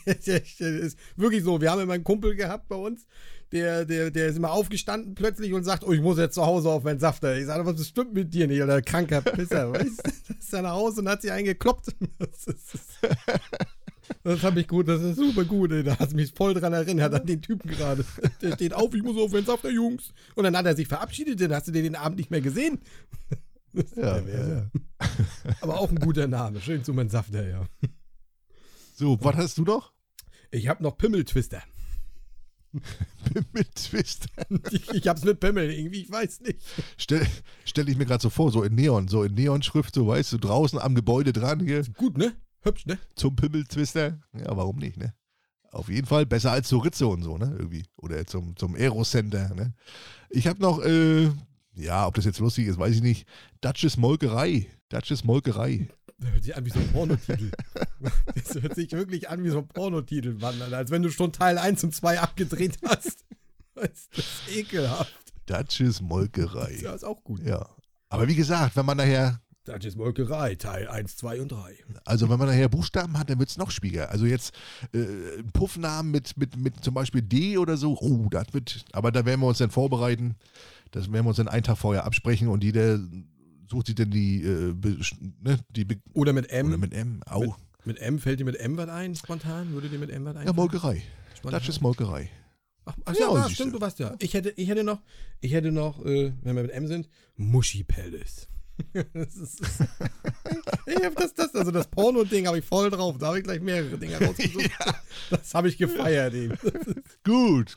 Das ist wirklich so. Wir haben immer einen Kumpel gehabt bei uns, der, der, der ist immer aufgestanden plötzlich und sagt, oh, ich muss jetzt zu Hause auf meinen Safter. Ich sage, was stimmt mit dir nicht, oder kranker Pisser, weißt du? Ist er nach Hause und hat sich eingekloppt. Das ist, Das habe ich gut, das ist super gut, ey. Da hast du mich voll dran erinnert, an den Typen gerade. Der steht auf, ich muss auf den Saft der Jungs. Und dann hat er sich verabschiedet, dann hast du den den Abend nicht mehr gesehen. Ja, ja. Aber auch ein guter Name. Schön zu mein Safter, ja. So, was hast du noch? Ich habe noch Pimmeltwister. Twist. Ich, ich hab's mit Pimmel, irgendwie, ich weiß nicht. Stell, stell ich mir gerade so vor, so in Neon, so in Neonschrift, so weißt du, draußen am Gebäude dran hier Gut, ne? Hübsch, ne? zum Pimmeltwister. Ja, warum nicht, ne? Auf jeden Fall besser als zur Ritze und so, ne? Irgendwie. Oder zum, zum Aerocenter, ne? Ich habe noch, äh, ja, ob das jetzt lustig ist, weiß ich nicht. Dutches Molkerei. Dutches Molkerei. Das hört sich an wie so ein Pornotitel. Das hört sich wirklich an wie so ein Pornotitel, Mann. Als wenn du schon Teil 1 und 2 abgedreht hast. Das ist ekelhaft. Dutches Molkerei. Ja, ist auch gut. Ja. Aber wie gesagt, wenn man nachher, Das ist Molkerei, Teil 1, 2 und 3. also wenn man nachher Buchstaben hat, dann wird es noch schwieriger. Also jetzt äh, Puffnamen mit, mit, mit zum Beispiel D oder so, oh, das wird, aber da werden wir uns dann vorbereiten. Das werden wir uns dann einen Tag vorher absprechen und jeder sucht sich dann die, äh, be, ne, die Be Oder mit M. oder mit M, au. Mit M, fällt dir mit M was ein, spontan? Würde dir mit M was ein? Ja, Molkerei. Spontan? Dutches Molkerei. Ach, ach Ja, ja, siehst stimmt, du. weißt ja. Ich hätte, ich hätte noch, ich hätte noch, äh, wenn wir mit M sind, Muschi Palace. Ist, ich hab das, das, also das Porno-Ding habe ich voll drauf. Da habe ich gleich mehrere Dinge rausgesucht. Das habe ich gefeiert eben. Gut,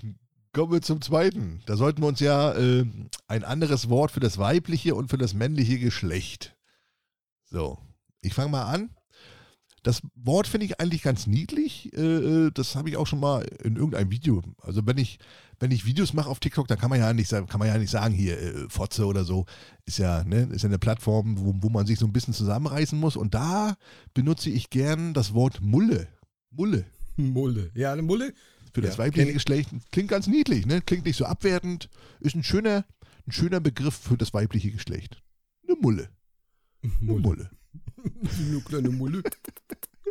kommen wir zum zweiten. Da sollten wir uns ja äh, ein anderes Wort für das weibliche und für das männliche Geschlecht. So, ich fange mal an. Das Wort finde ich eigentlich ganz niedlich. Äh, äh, das habe ich auch schon mal in irgendeinem Video. Also wenn ich, wenn ich Videos mache auf TikTok, dann kann man ja nicht, sagen- kann man ja nicht sagen, hier, äh, Fotze oder so. Ist ja, ne, ist ja eine Plattform, wo, wo man sich so ein bisschen zusammenreißen muss. Und da benutze ich gern das Wort Mulle. Mulle. Mulle. Ja, eine Mulle. Für das Ja, weibliche. Geschlecht klingt ganz niedlich, ne? Klingt nicht so abwertend. Ist ein schöner, ein schöner Begriff für das weibliche Geschlecht. Eine Mulle. Eine Mulle. Eine kleine Mulle.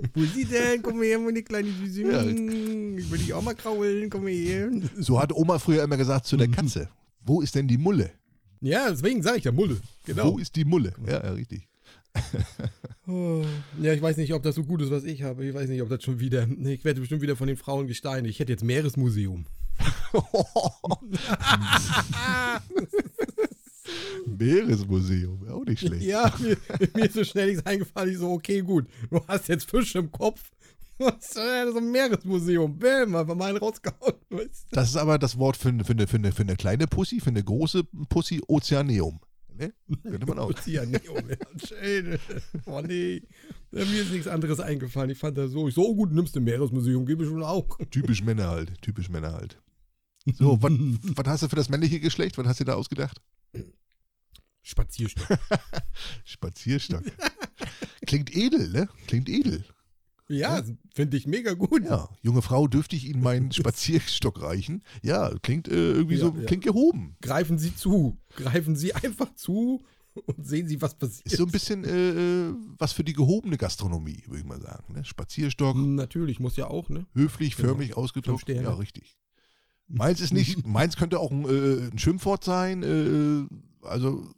Wo ist sie denn? Komm her, meine kleine Süße. Ja. Ich will dich auch mal kraulen. Komm her. So hat Oma früher immer gesagt zu der Katze. Wo ist denn die Mulle? Ja, deswegen sage ich ja Mulle. Genau. Wo ist die Mulle? Ja, ja richtig. Oh, Ja, ich weiß nicht, ob das so gut ist, was ich habe. Ich weiß nicht, ob das schon wieder. Ich werde bestimmt wieder von den Frauen gesteinigt. Ich hätte jetzt Meeresmuseum. Meeresmuseum, auch nicht schlecht. Ja, mir, mir ist so schnell nichts eingefallen. Ich so, okay, gut. Du hast jetzt Fische im Kopf. Was so ein Meeresmuseum? Bäm, einfach mal einen rausgehauen. Weißt du? Das ist aber das Wort für, eine- für, für, eine, für eine kleine Pussy, für eine große Pussy, Ozeaneum. Ne? Könnte man auch. Oh, ja, schön. Oh nee. Mir ist nichts anderes eingefallen. Ich fand das so. Ich so, oh gut, nimmst du ein Meeresmuseum, gebe ich schon auch. Typisch Männer halt. Typisch Männer halt. So, was was hast du für das männliche Geschlecht? Was hast du da ausgedacht? Spazierstock. Spazierstock. Klingt edel, ne? Klingt edel. Ja, finde ich mega gut. Ja, junge Frau, dürfte ich Ihnen meinen Spazierstock reichen? Ja, klingt äh, irgendwie Ja, so, ja. klingt gehoben. Greifen Sie zu. Greifen Sie einfach zu und sehen Sie, was passiert. Ist so ein bisschen äh, äh, was für die gehobene Gastronomie, würde ich mal sagen. Ne? Spazierstock, Natürlich, muss ja auch, ne? höflich, Genau. förmlich ausgedrückt. Sterne. Ja, richtig. Meins ist nicht, meins könnte auch ein, äh, ein Schimpfwort sein. Äh, also,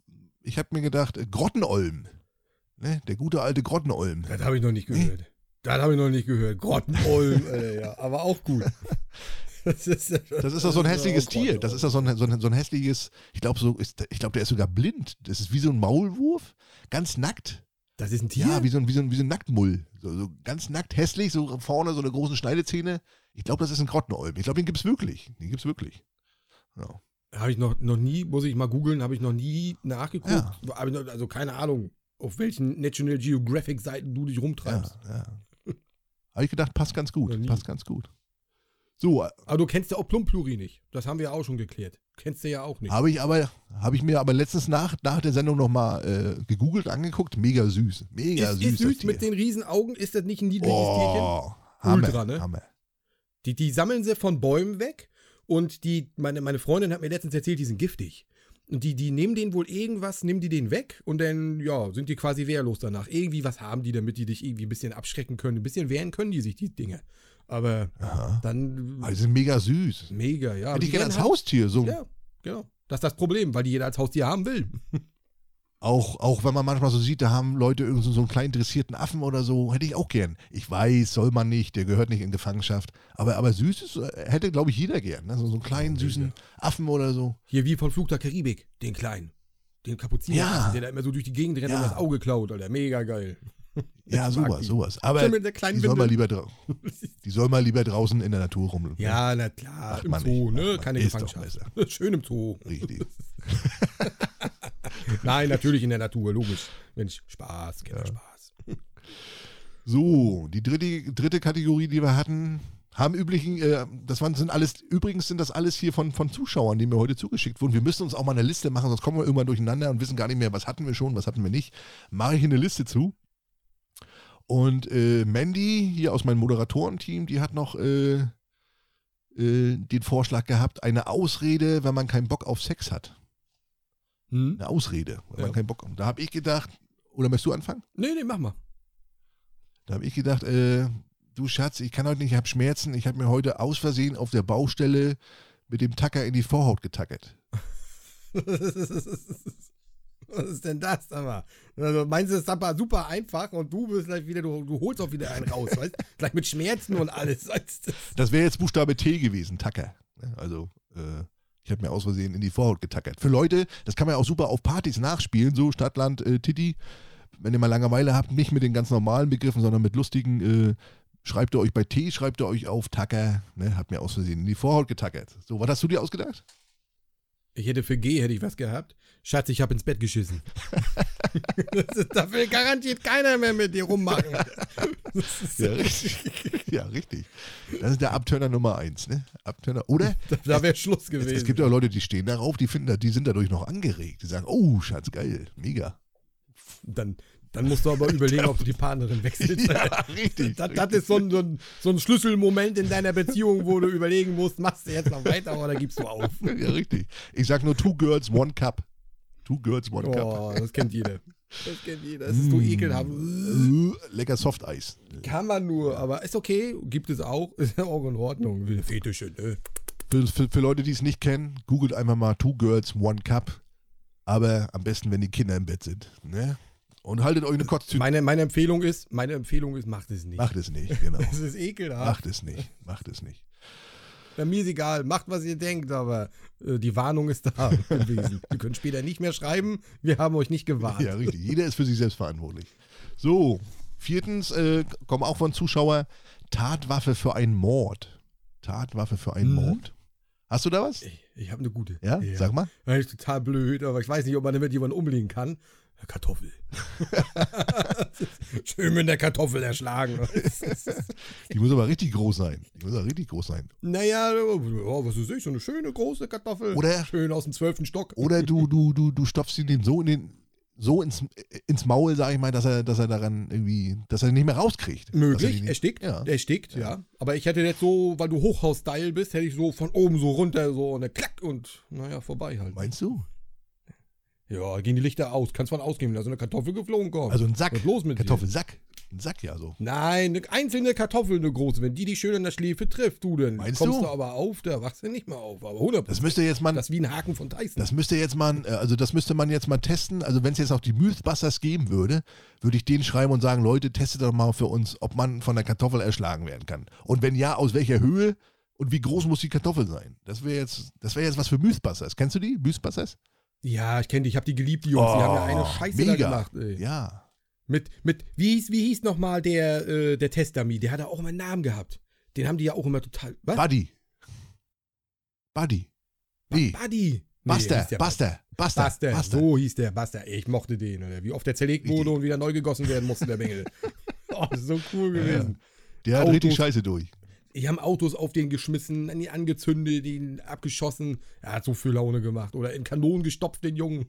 ich habe mir gedacht, äh, Grottenolm. Ne? Der gute alte Grottenolm. Das habe ich noch nicht gehört. Das habe ich noch nicht gehört. Grottenolm, Alter, ja. Aber auch gut. Das ist, Das ist doch so ein hässliches Tier. Das ist doch so ein, so ein, so ein hässliches, ich glaube, so ist, ich glaube, der ist sogar blind. Das ist wie so ein Maulwurf, ganz nackt. Das ist ein Tier? Ja, wie so ein, wie so ein, wie so ein Nacktmull. So, so ganz nackt, hässlich, so vorne so eine große Schneidezähne. Ich glaube, das ist ein Grottenolm. Ich glaube, den gibt es wirklich. Den gibt es wirklich. Ja. Habe ich noch, noch nie, muss ich mal googeln, habe ich noch nie nachgeguckt. Ja. Also keine Ahnung, auf welchen National Geographic Seiten du dich Ja, rumtreibst. ja. Habe ich gedacht, passt ganz gut. Passt ganz gut. So, Aber du kennst ja auch Plumpluri nicht. Das haben wir ja auch schon geklärt. Kennst du ja auch nicht. habe ich aber, habe ich mir aber letztens nach, nach der Sendung nochmal äh, gegoogelt, angeguckt. Mega süß. Mega ist, süß. ist süß mit den riesen Augen. Ist das nicht ein niedliches Tierchen? Oh, Hammer, Ultra, ne? Hammer. Die, die sammeln sie von Bäumen weg und die, meine, meine Freundin hat mir letztens erzählt, die sind giftig. Und die, die nehmen denen wohl irgendwas, nehmen die den weg und dann, ja, sind die quasi wehrlos danach. Irgendwie was haben die, damit die dich irgendwie ein bisschen abschrecken können. Ein bisschen wehren können die sich, die Dinge. Aber Aha. dann die sind mega süß. mega, ja. Hätte ich Die gerne als halt- Haustier. So. Ja, genau. Das ist das Problem, weil die jeder als Haustier haben will. Auch, auch wenn man manchmal so sieht, da haben Leute irgend so einen kleinen dressierten Affen oder so, hätte ich auch gern. Ich weiß, soll man nicht, der gehört nicht in Gefangenschaft. Aber, aber süßes äh, hätte, glaube ich, jeder gern. Ne? So, so einen kleinen, süßen Affen oder so. Hier wie von Flug der Karibik, den kleinen. Den Kapuziner, Ja. der da immer so durch die Gegend rennt Ja. und das Auge klaut, Alter. Mega geil. Ja, sowas, sowas. Aber die soll, mal lieber die soll mal lieber draußen in der Natur rum. Ja, na klar, Macht im Zoo, nicht, ne? Keine Gefangenschaft. Schön im Zoo. Richtig. Nein, natürlich in der Natur, logisch. Mensch, Spaß, Kinderspaß. So, die dritte, dritte Kategorie, die wir hatten, haben üblichen, äh, das waren, sind alles, übrigens sind das alles hier von, von Zuschauern, die mir heute zugeschickt wurden. Wir müssen uns auch mal eine Liste machen, sonst kommen wir irgendwann durcheinander und wissen gar nicht mehr, was hatten wir schon, was hatten wir nicht. Mache ich eine Liste zu. Und äh, Mandy, hier aus meinem Moderatorenteam, die hat noch äh, äh, den Vorschlag gehabt, eine Ausrede, wenn man keinen Bock auf Sex hat. Hm? Eine Ausrede, wenn Ja. man keinen Bock hat. Da habe ich gedacht, oder möchtest du anfangen? Nee, nee, mach mal. Da habe ich gedacht, äh, du Schatz, ich kann heute nicht, ich habe Schmerzen. Ich habe mir heute aus Versehen auf der Baustelle mit dem Tacker in die Vorhaut getackert. Was ist denn das, sag mal? Also meinst du, das ist aber super einfach und du bist gleich wieder, du, du holst auch wieder einen raus, weißt Gleich mit Schmerzen und alles. Weißt? Das wäre jetzt Buchstabe T gewesen, Tacker. Ne? Also, äh, ich habe mir aus Versehen in die Vorhaut getackert. Für Leute, das kann man ja auch super auf Partys nachspielen, so Stadtland, äh, Titi. Wenn ihr mal Langeweile habt, nicht mit den ganz normalen Begriffen, sondern mit lustigen, äh, schreibt ihr euch bei T, schreibt ihr euch auf Tacker, ne? Habt mir aus Versehen in die Vorhaut getackert. So, was hast du dir ausgedacht? Ich hätte für G hätte ich was gehabt. Schatz, ich habe ins Bett geschissen. das ist, da will garantiert keiner mehr mit dir rummachen. Ja, richtig. ja, richtig. Das ist der Abturner Nummer eins, ne? Abturner. Oder da da wäre Schluss es, gewesen. es gibt ja Leute, die stehen darauf, die finden, die sind dadurch noch angeregt. Die sagen, oh, Schatz, geil, mega. dann, dann musst du aber überlegen, ob du die Partnerin wechselst. Ja, richtig. Das, das ist so ein, so, ein, so ein Schlüsselmoment in deiner Beziehung, wo du überlegen musst, machst du jetzt noch weiter oder gibst du auf? Ja, richtig. Ich sag nur Two Girls, One Cup. Two Girls, One Cup. Oh, das kennt jeder. Das kennt jeder. Das ist so ekelhaft. Äh, Lecker Softeis. Kann man nur, aber ist okay. Gibt es auch. Ist ja auch in Ordnung. Fetische, ne? Für, für, für Leute, die es nicht kennen, googelt einfach mal Two Girls, One Cup. Aber am besten, wenn die Kinder im Bett sind. Ne? Und haltet euch eine Kotztüte. Meine, meine Empfehlung ist, meine Empfehlung ist, macht es nicht. Macht es nicht, genau. Es ist ekelhaft. Macht es nicht. Macht es nicht. Ja, mir ist egal, macht was ihr denkt, aber äh, die Warnung ist da gewesen. Ihr könnt später nicht mehr schreiben, wir haben euch nicht gewarnt. Ja, richtig. Jeder ist für sich selbst verantwortlich. So, viertens, äh, kommen auch von Zuschauer, Tatwaffe für einen Mord. Tatwaffe für einen Mhm. Mord. Hast du da was? Ich, ich habe eine gute. Ja? Sag mal. Das ist total blöd, aber ich weiß nicht, ob man damit jemanden umlegen kann. Kartoffel. Schön mit der Kartoffel erschlagen. Die muss aber richtig groß sein. Die muss aber richtig groß sein. naja, oh, was weiß ich, so eine schöne große Kartoffel. Oder- Schön aus dem zwölften Stock. Oder du, du, du, du stopfst ihn den so in den so ins, ins Maul, sag ich mal, dass er, dass er daran irgendwie, dass er ihn nicht mehr rauskriegt. Möglich, er stickt, Ja. er stickt, ja. Aber ich hätte jetzt so, weil du Hochhaus-Style bist, hätte ich so von oben so runter so eine Klack und naja, vorbei halt. Meinst du? Ja, gehen die Lichter aus, kannst von ausgehen, dass eine Kartoffel geflogen kommt. Also ein Sack. Was los mit? Kartoffelsack. Ein Sack ja so. Nein, eine einzelne Kartoffel, eine große. Wenn die dich schön an der Schläfe trifft, du, dann Meinst kommst du? du? aber auf, da wachst du nicht mehr auf. Aber 100 Das müsste jetzt man, Das ist wie ein Haken von Tyson. das müsste jetzt man, äh, also das müsste man jetzt mal testen. Also wenn es jetzt noch die Mythbusters geben würde, würde ich denen schreiben und sagen, Leute, testet doch mal für uns, ob man von der Kartoffel erschlagen werden kann. Und wenn ja, aus welcher Höhe und wie groß muss die Kartoffel sein? Das wäre jetzt, das wäre jetzt was für Mythbusters. Kennst du die? Mythbusters? Ja, ich kenne die, ich habe die geliebt, die Jungs. die haben ja eine Oh, Scheiße mega. da gemacht. Ey. Ja. Mit, mit, wie hieß, wie hieß nochmal der, äh, der Testdummy? Der hat ja auch immer einen Namen gehabt. Den haben die ja auch immer total. Was? Buddy. Buddy. Nee. Buddy. Nee, Buster, der Buster, Buster, Buster. Buster. So hieß der Buster. Ich mochte den. Oder? Wie oft der zerlegt wurde und wieder neu gegossen werden musste, der Bengel. oh, so cool Ja, gewesen. Der hat Autos. richtig Scheiße durch. Die haben Autos auf den geschmissen, an die angezündet, den abgeschossen. Er hat so viel Laune gemacht. Oder in Kanonen gestopft, den Jungen.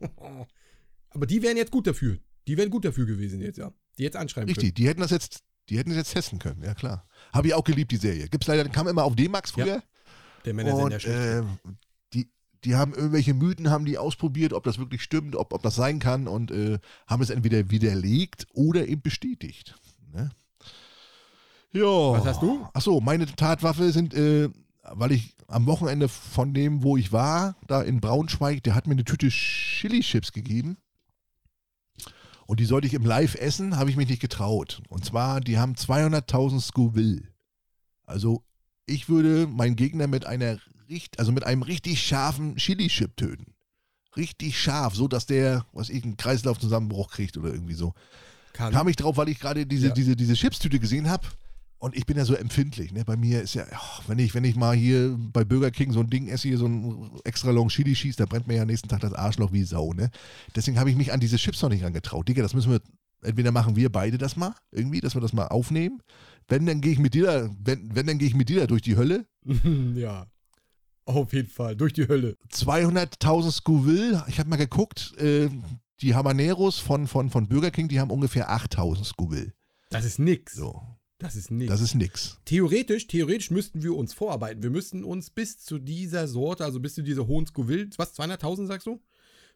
Aber die wären jetzt gut dafür. Die wären gut dafür gewesen jetzt, ja. Die jetzt anschreiben Richtig, die hätten das jetzt, die hätten das jetzt testen können, ja klar. Habe ich auch geliebt, die Serie. Gibt's leider, kam immer auf D-Max früher. können. Der Männersender und schlecht. äh, die, die haben irgendwelche Mythen, haben die ausprobiert, ob das wirklich stimmt, ob, ob das sein kann und äh, haben es entweder widerlegt oder eben bestätigt. Ne? Ja. Was hast du? Achso, meine Tatwaffe sind, äh, weil ich am Wochenende von dem, wo ich war, da in Braunschweig, der hat mir eine Tüte Chili-Chips gegeben. Und die sollte ich im Live essen, habe ich mich nicht getraut. Und zwar, die haben 200.000 Scoville. Also ich würde meinen Gegner mit einer also mit einem richtig scharfen Chili-Chip töten. Richtig scharf, so dass der, was ich, einen Kreislaufzusammenbruch kriegt oder irgendwie so. Kann. Kam ich drauf, weil ich gerade diese, Ja. diese, diese Chipstüte gesehen habe. Und ich bin ja so empfindlich. Ne? Bei mir ist ja, ach, wenn ich, wenn ich mal hier bei Burger King so ein Ding esse, hier so ein extra long Chili schießt, da brennt mir ja nächsten Tag das Arschloch wie Sau. Ne? Deswegen habe ich mich an diese Chips noch nicht rangetraut. Digga, das müssen wir, entweder machen wir beide das mal, irgendwie, dass wir das mal aufnehmen. Wenn, dann gehe ich mit dir da, wenn, wenn dann gehe ich mit dir da durch die Hölle. ja. Auf jeden Fall. Durch die Hölle. 200.000 Scoville, ich habe mal geguckt, äh, die Habaneros von, von, von Burger King, die haben ungefähr 8.000 Scoville. Das ist nix. So, Das ist nix. das ist nix. Theoretisch, theoretisch müssten wir uns vorarbeiten. Wir müssten uns bis zu dieser Sorte, also bis zu dieser hohen Scoville, was, 200.000 sagst du?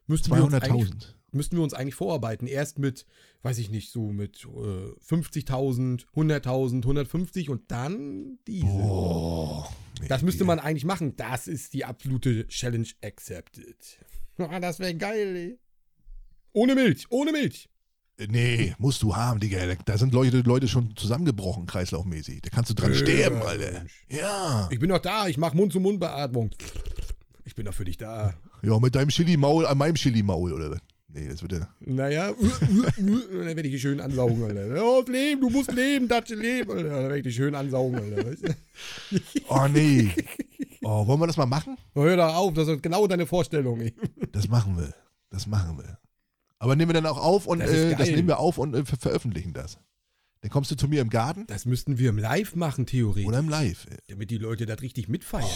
Müssten wir, uns eigentlich, 200.000. müssten wir uns eigentlich vorarbeiten. Erst mit, weiß ich nicht, so mit äh, 50.000, 100.000, 150 und dann diese. Boah. Das müsste man eigentlich machen. Das ist die absolute Challenge accepted. Ah, das wäre geil, ey. Ohne Milch, ohne Milch. Nee, musst du haben, Digga. Da sind Leute, Leute schon zusammengebrochen, kreislaufmäßig. Da kannst du dran Ja, sterben, Alter. Ja. Ich bin doch da, ich mache Mund-zu-Mund-Beatmung. Ich bin doch für dich da. Ja, mit deinem Chili-Maul an meinem Chili-Maul, oder? was? Nee, das wird ja. Naja, dann werde ich dich schön ansaugen, Alter. Oh, leben, du musst leben, Datsche, leben, Alter. Dann werde ich dich schön ansaugen, Alter. Weißt du? Oh, nee. Oh, wollen wir das mal machen? Hör da auf, das ist genau deine Vorstellung. Ey. Das machen wir. Das machen wir. Aber nehmen wir dann auch auf und Das äh, das nehmen wir auf und äh, ver veröffentlichen das. Dann kommst du zu mir im Garten Das müssten wir im Live machen, theoretisch. oder im Live. Damit die Leute das richtig mitfeiern.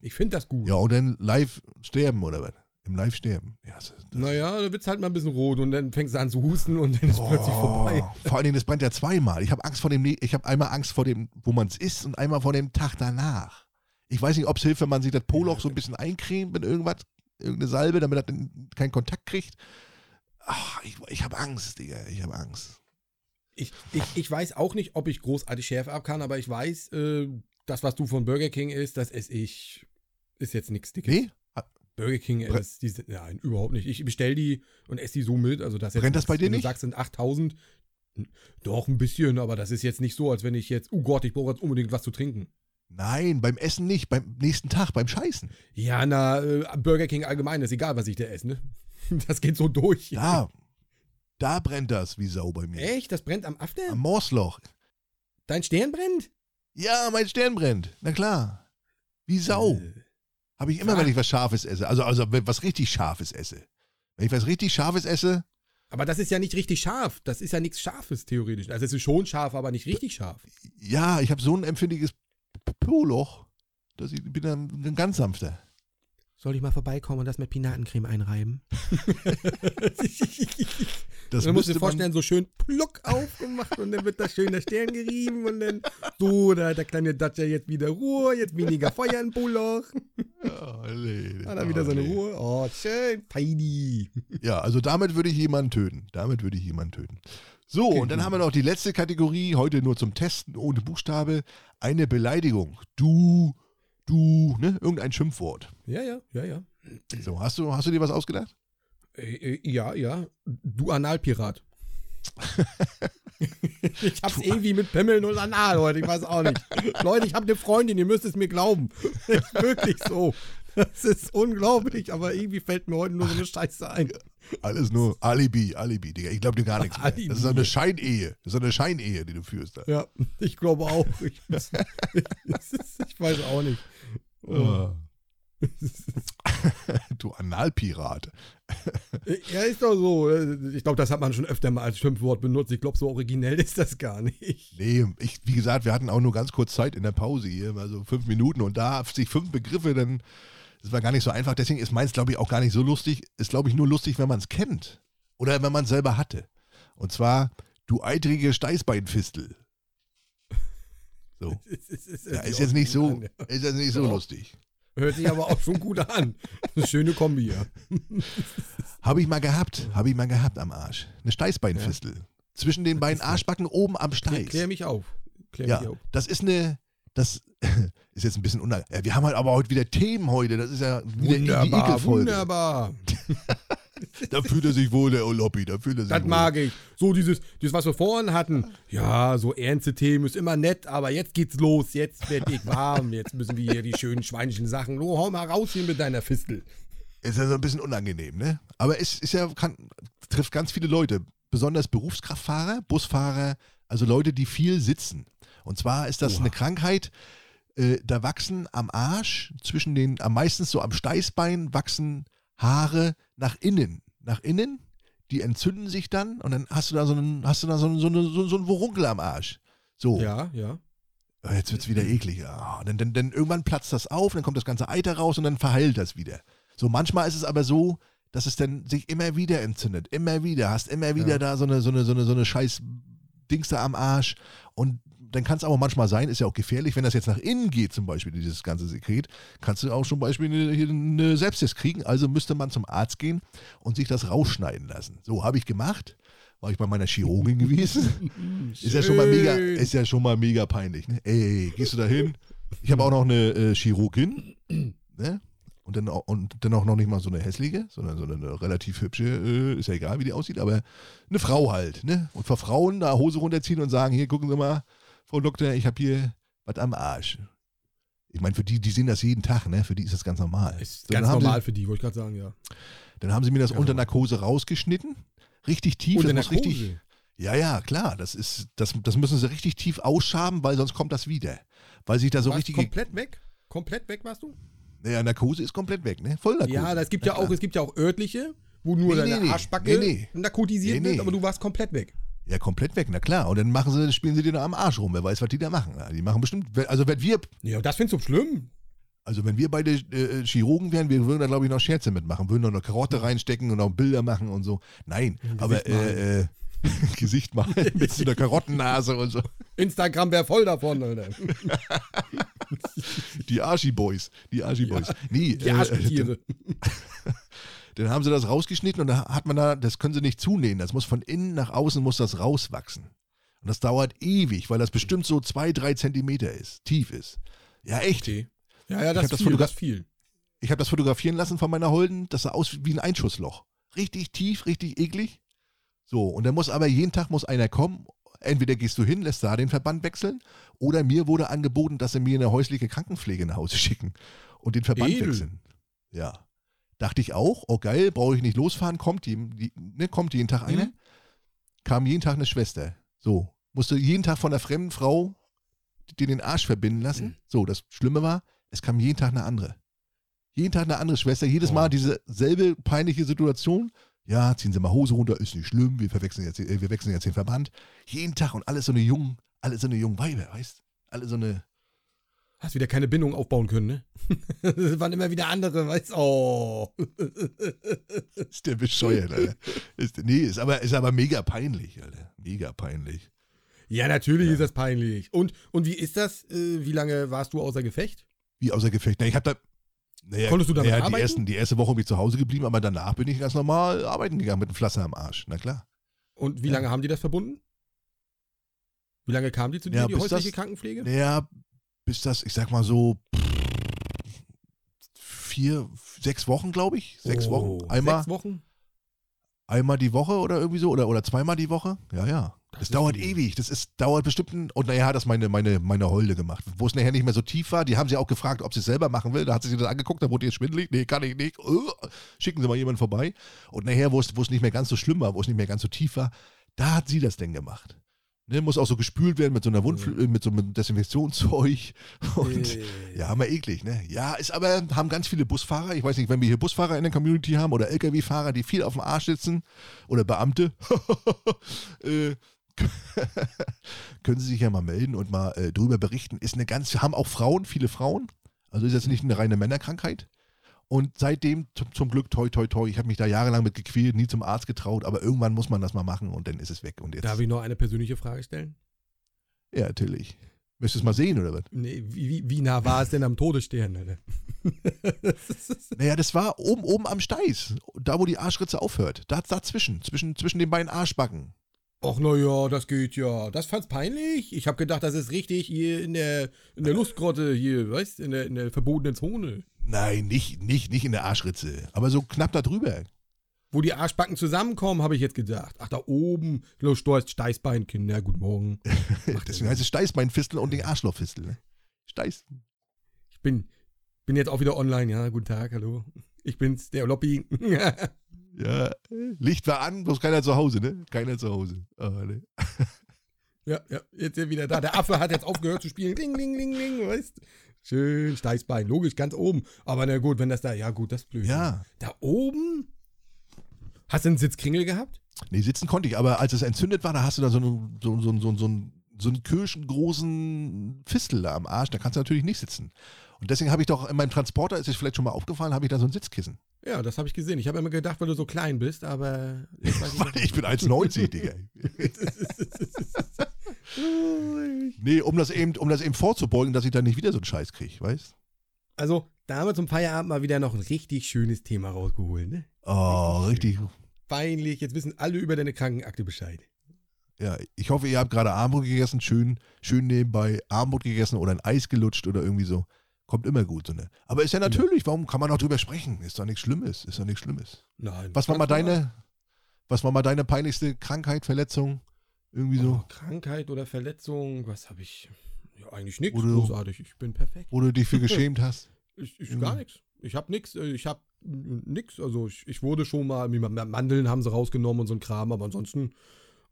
Ich finde das gut. Ja, und dann live sterben oder was? Im Live sterben. Ja, das, das, Naja, da wird's halt mal ein bisschen rot und dann fängst du an zu husten und dann ist plötzlich vorbei. Oh, Vor allen Dingen, das brennt ja zweimal. Ich habe Angst vor dem, ich habe einmal Angst vor dem, wo man es isst und einmal vor dem Tag danach. Ich weiß nicht, ob es hilft, wenn man sich das Poloch so ein bisschen eincremt mit irgendwas, irgendeine Salbe, damit er keinen Kontakt kriegt. Ach, ich ich habe Angst, Digga, ich habe Angst. Ich, ich, ich weiß auch nicht, ob ich großartig Schärfe ab kann, aber ich weiß, äh, das, was du von Burger King isst, das esse ich. Ist jetzt nichts Dickes. Nee? Burger King ist diese. Nein, überhaupt nicht. Ich bestell die und esse die so mit. Also das jetzt Brennt das bei dir wenn nicht? Du sagst, sind 8000. n- Doch, ein bisschen, aber das ist jetzt nicht so, als wenn ich jetzt, oh Gott, ich brauche jetzt unbedingt was zu trinken. Nein, beim Essen nicht, beim nächsten Tag, beim Scheißen. Ja, na, äh, Burger King allgemein, ist egal, was ich da esse, ne? Das geht so durch. Da, da brennt das wie Sau bei mir. Echt? Das brennt am After? Am Morsloch. Dein Stern brennt? Ja, mein Stern brennt. Na klar. Wie Sau. Äh, Habe ich immer, wenn ich was Scharfes esse. Also, also wenn was richtig Scharfes esse. Wenn ich was richtig Scharfes esse, Aber das ist ja nicht richtig scharf. Das ist ja nichts Scharfes, theoretisch. Also es ist schon scharf, aber nicht richtig scharf. ja, ich habe so ein empfindliches Poloch, dass ich bin dann ein ganz sanfter. Soll ich mal vorbeikommen und das mit Pinatencreme einreiben? Das dann musst du müsste dir vorstellen, so schön pluck aufgemacht und dann wird da schön der Stern gerieben und dann so, da hat der kleine Dacia jetzt wieder Ruhe, jetzt weniger Feuer im Poloch. Man, oh, nee, Hat er wieder oh, seine nee. Ruhe. Oh, schön, feini. Ja, also damit würde ich jemanden töten. Damit würde ich jemanden töten. So, und dann haben wir noch die letzte Kategorie, heute nur zum Testen, ohne Buchstabe. Eine Beleidigung. Du, du, ne? Irgendein Schimpfwort. Ja, ja, ja, ja. So, hast du, hast du dir was ausgedacht? Äh, äh, ja, ja. Du Analpirat. ich hab's irgendwie mit Pimmeln und Anal heute, ich weiß auch nicht. Leute, ich habe eine Freundin, ihr müsst es mir glauben. ist wirklich so. Das ist unglaublich, aber irgendwie fällt mir heute nur so eine Scheiße ein. Alles nur Alibi, Alibi, Digga. Ich glaube dir gar nichts mehr. Das ist eine Scheinehe. Das ist eine Scheinehe, die du führst da. Ja, ich glaube auch. Ich, ich weiß auch nicht. Oh. du Analpirat. Ja, ist doch so. Ich glaube, das hat man schon öfter mal als Schimpfwort benutzt. Ich glaube, so originell ist das gar nicht. Nee, ich, wie gesagt, wir hatten auch nur ganz kurz Zeit in der Pause hier, also fünf Minuten und da sich fünf Begriffe, dann, das war gar nicht so einfach. Deswegen ist meins, glaube ich, auch gar nicht so lustig. Ist, glaube ich, nur lustig, wenn man es kennt. Oder wenn man es selber hatte. Und zwar, du eitrige Steißbeinfistel. So. Ja, ist jetzt nicht so, ist jetzt nicht so lustig. Hört sich aber auch schon gut an. Eine schöne Kombi, ja. Habe ich mal gehabt, habe ich mal gehabt am Arsch. Eine Steißbeinfistel. Zwischen den beiden Arschbacken oben am Steiß. klär mich auf. Klär Ja, mich auf. das ist eine, das ist jetzt ein bisschen unang. Ja, wir haben halt aber heute wieder Themen heute. Das ist ja wieder die Wunderbar, Ekelfolge. wunderbar. Da fühlt er sich wohl, der Oloppi, da fühlt er sich Das wohl. mag ich. So dieses, dieses, was wir vorhin hatten. Ja, so ernste Themen ist immer nett, aber jetzt geht's los. Jetzt werd ich warm. Jetzt müssen wir hier die schönen schweinischen Sachen. Oh, hau mal raus hier mit deiner Fistel. Ist ja so ein bisschen unangenehm, ne? Aber es ist ja, kann, trifft ganz viele Leute, besonders Berufskraftfahrer, Busfahrer, also Leute, die viel sitzen. Und zwar ist das Oha. eine Krankheit, äh, da wachsen am Arsch, zwischen den, am meisten so am Steißbein, wachsen Haare nach innen. Nach innen, die entzünden sich dann und dann hast du da so einen, hast du da so einen, so, eine, so, einen Wurunkel am Arsch. So. Ja, ja. Ah, Jetzt wird es wieder eklig. Ah, dann, dann, dann irgendwann platzt das auf, dann kommt das ganze Eiter raus und dann verheilt das wieder. So, manchmal ist es aber so, dass es dann sich immer wieder entzündet. Immer wieder. Hast immer wieder Ja. da so eine, so eine, so eine, so eine scheiß Dings da am Arsch. Und dann kann es aber manchmal sein, ist ja auch gefährlich, wenn das jetzt nach innen geht, zum Beispiel, dieses ganze Sekret, kannst du auch zum Beispiel eine, hier eine Sepsis kriegen. Also müsste man zum Arzt gehen und sich das rausschneiden lassen. So, habe ich gemacht. War ich bei meiner Chirurgin gewesen. Ist ja schon mal mega, ist ja schon mal mega peinlich. Ne? Ey, gehst du da hin? Ich habe auch noch eine äh, Chirurgin, ne? Und dann, auch, und dann auch noch nicht mal so eine hässliche, sondern so eine relativ hübsche, äh, ist ja egal, wie die aussieht, aber eine Frau halt, ne? Und vor Frauen da Hose runterziehen und sagen, hier, gucken Sie mal, Frau Doktor, ich habe hier was am Arsch. Ich meine, für die, die sehen das jeden Tag, ne? Für die ist das ganz normal. Ist So, ganz normal für die, wollte ich gerade sagen, ja. Sie, dann haben sie mir das Ganz unter normal. Narkose rausgeschnitten. Richtig tief, das muss Narkose. richtig. Ja, ja, klar. Das ist, das, das müssen sie richtig tief ausschaben, weil sonst kommt das wieder. Weil sich da so richtig. komplett weg? Komplett weg warst du? Naja, Narkose ist komplett weg, ne? Voll Narkose. Ja, es gibt Na ja auch, es gibt ja auch örtliche, wo nur Nee, deine nee, nee. Arschbacke Nee, narkotisiert wird, aber du warst komplett weg. Ja, komplett weg, na klar. Und dann machen sie, spielen sie dir da am Arsch rum. Wer weiß, was die da machen. Ja, die machen bestimmt. Also wenn wir, Ja, das findest du schlimm. also wenn wir beide äh, Chirurgen wären, wir würden da glaube ich noch Scherze mitmachen, würden noch eine Karotte reinstecken und auch Bilder machen und so. Nein, Gesicht aber äh, äh, Gesicht machen mit so einer Karottennase und so. Instagram wäre voll davon, Alter. Die Archie-Boys. Die Archie-Boys. Nee, Die äh, Arschgetiere. Dann haben sie das rausgeschnitten und da hat man da, das können sie nicht zunähen. Das muss von innen nach außen muss das rauswachsen. Und das dauert ewig, weil das bestimmt so zwei, drei Zentimeter ist, tief ist. Ja, echt. Okay. Ja, ja, das ist viel, das viel. Ich habe das fotografieren lassen von meiner Holden. Das sah aus wie ein Einschussloch. Richtig tief, richtig eklig. So, und dann muss aber jeden Tag muss einer kommen. Entweder gehst du hin, lässt da den Verband wechseln, oder mir wurde angeboten, dass sie mir eine häusliche Krankenpflege nach Hause schicken und den Verband Edel. wechseln. Ja. Dachte ich auch, oh geil, brauche ich nicht losfahren, kommt, die, die, ne, kommt jeden Tag einer. Mhm. Kam jeden Tag eine Schwester. So, musste jeden Tag von einer fremden Frau den den Arsch verbinden lassen. Mhm. So, das Schlimme war, es kam jeden Tag eine andere. Jeden Tag eine andere Schwester, jedes Oh. Mal diese selbe peinliche Situation. Ja, ziehen Sie mal Hose runter, ist nicht schlimm, wir, verwechseln jetzt, äh, wir wechseln jetzt den Verband. Jeden Tag und alles so eine jungen, alle so eine jungen Weiber, weißt Alle so eine. Hast wieder keine Bindung aufbauen können, ne? Das waren immer wieder andere, weißt du? Oh. Ist der bescheuert, Alter. Ist, nee, ist aber, ist aber mega peinlich, Alter. Mega peinlich. Ja, natürlich Ja. ist das peinlich. Und, und wie ist das? Äh, wie lange warst du außer Gefecht? Wie außer Gefecht. Na, ich hab da. Naja, Konntest du damit naja, die, arbeiten? ersten, die erste Woche bin ich zu Hause geblieben, aber danach bin ich ganz normal arbeiten gegangen mit einem Pflaster am Arsch. Na klar. Und wie Ja. lange haben die das verbunden? Wie lange kamen die zu dir, Ja, die häusliche das- Krankenpflege? Naja, bis das, ich sag mal so, vier, sechs Wochen, glaube ich. Sechs Oh, Wochen. Einmal, Sechs Wochen? einmal die Woche oder irgendwie so. Oder, oder zweimal die Woche. Ja, ja. Das, Das dauert ewig. Das ist, dauert bestimmt ein, und naja, hat das meine, meine, meine Holde gemacht. Wo es nachher nicht mehr so tief war, die haben sie auch gefragt, ob sie es selber machen will. Da hat sie sich das angeguckt, da wurde ihr schwindelig. Nee, kann ich nicht. Uh, schicken Sie mal jemanden vorbei. Und nachher, wo es, wo es nicht mehr ganz so schlimm war, wo es nicht mehr ganz so tief war, da hat sie das denn gemacht. Ne, muss auch so gespült werden mit so einer Wund, Ja. äh, mit so einem Desinfektionszeug. Und Äh, ja, haben wir eklig, ne? Ja, ist aber, haben ganz viele Busfahrer, ich weiß nicht, wenn wir hier Busfahrer in der Community haben oder Lkw-Fahrer, die viel auf dem Arsch sitzen oder Beamte, äh, können sie sich ja mal melden und mal äh, drüber berichten. Ist eine ganz, haben auch Frauen, viele Frauen, also ist jetzt nicht eine reine Männerkrankheit. Und seitdem zum, zum Glück, toi, toi, toi, ich habe mich da jahrelang mit gequält, nie zum Arzt getraut, aber irgendwann muss man das mal machen und dann ist es weg. Und jetzt, Darf ich noch eine persönliche Frage stellen? ja, natürlich. Möchtest du es mal sehen oder was? Nee, wie, wie, wie nah war es denn am Todesstern? Alter? Naja, das war oben, oben am Steiß. Da, wo die Arschritze aufhört. Da, dazwischen. Zwischen, zwischen den beiden Arschbacken. Ach naja, das geht ja. Das fand's peinlich. Ich habe gedacht, das ist richtig hier in der, in der Lustgrotte hier, weißt in der, in der verbotenen Zone. Nein, nicht, nicht, nicht in der Arschritze. Aber so knapp da drüber. wo die Arschbacken zusammenkommen, habe ich jetzt gedacht. Ach, da oben, los, steuerst Steißbein, Kinder, guten Morgen. Deswegen heißt es Steißbeinfistel und den Arschlochfistel. Ne? Steiß. Ich bin, bin jetzt auch wieder online, ja, guten Tag, hallo. Ich bin's, der Loppi. Ja, Licht war an, bloß keiner zu Hause, ne? Keiner zu Hause. Ah, ne? ja, ja, jetzt ist er wieder da. Der Affe hat jetzt aufgehört zu spielen. Ding, ding, ding, ding, weißt Schön, Steißbein, logisch, ganz oben. Aber na gut, wenn das da, ja gut, das blöd. Ja. Da oben? Hast du einen Sitzkringel gehabt? Nee, sitzen konnte ich, aber als es entzündet war, da hast du da so einen, so, so, so, so, so einen kirschengroßen Fistel am Arsch, da kannst du natürlich nicht sitzen. Und deswegen habe ich doch in meinem Transporter, ist es vielleicht schon mal aufgefallen, habe ich da so ein Sitzkissen. Ja, das habe ich gesehen. Ich habe immer gedacht, weil du so klein bist, aber. Ich, ich bin 1,90, Digga. nee, um das, eben, um das eben vorzubeugen, dass ich da nicht wieder so einen Scheiß kriege, weißt Also, da haben wir zum Feierabend mal wieder noch ein richtig schönes Thema rausgeholt, ne? Oh, richtig. Peinlich, jetzt wissen alle über deine Krankenakte Bescheid. Ja, ich hoffe, ihr habt gerade Armut gegessen, schön, schön nebenbei Armut gegessen oder ein Eis gelutscht oder irgendwie so. Kommt immer gut, so ne? Aber ist ja natürlich, warum kann man auch drüber sprechen? Ist doch nichts Schlimmes, ist doch nichts Schlimmes. Nein. Was war mal deine, was war mal deine peinlichste Krankheit, Verletzung? Irgendwie so? Oh, Krankheit oder Verletzung, was habe ich? Ja, eigentlich nichts großartig. Ich bin perfekt. Wo du dich für geschämt hast? Ich, ich Mhm. gar nichts. Ich habe nichts. Ich habe nichts. Also ich, ich wurde schon mal, Mandeln haben sie rausgenommen und so ein Kram, aber ansonsten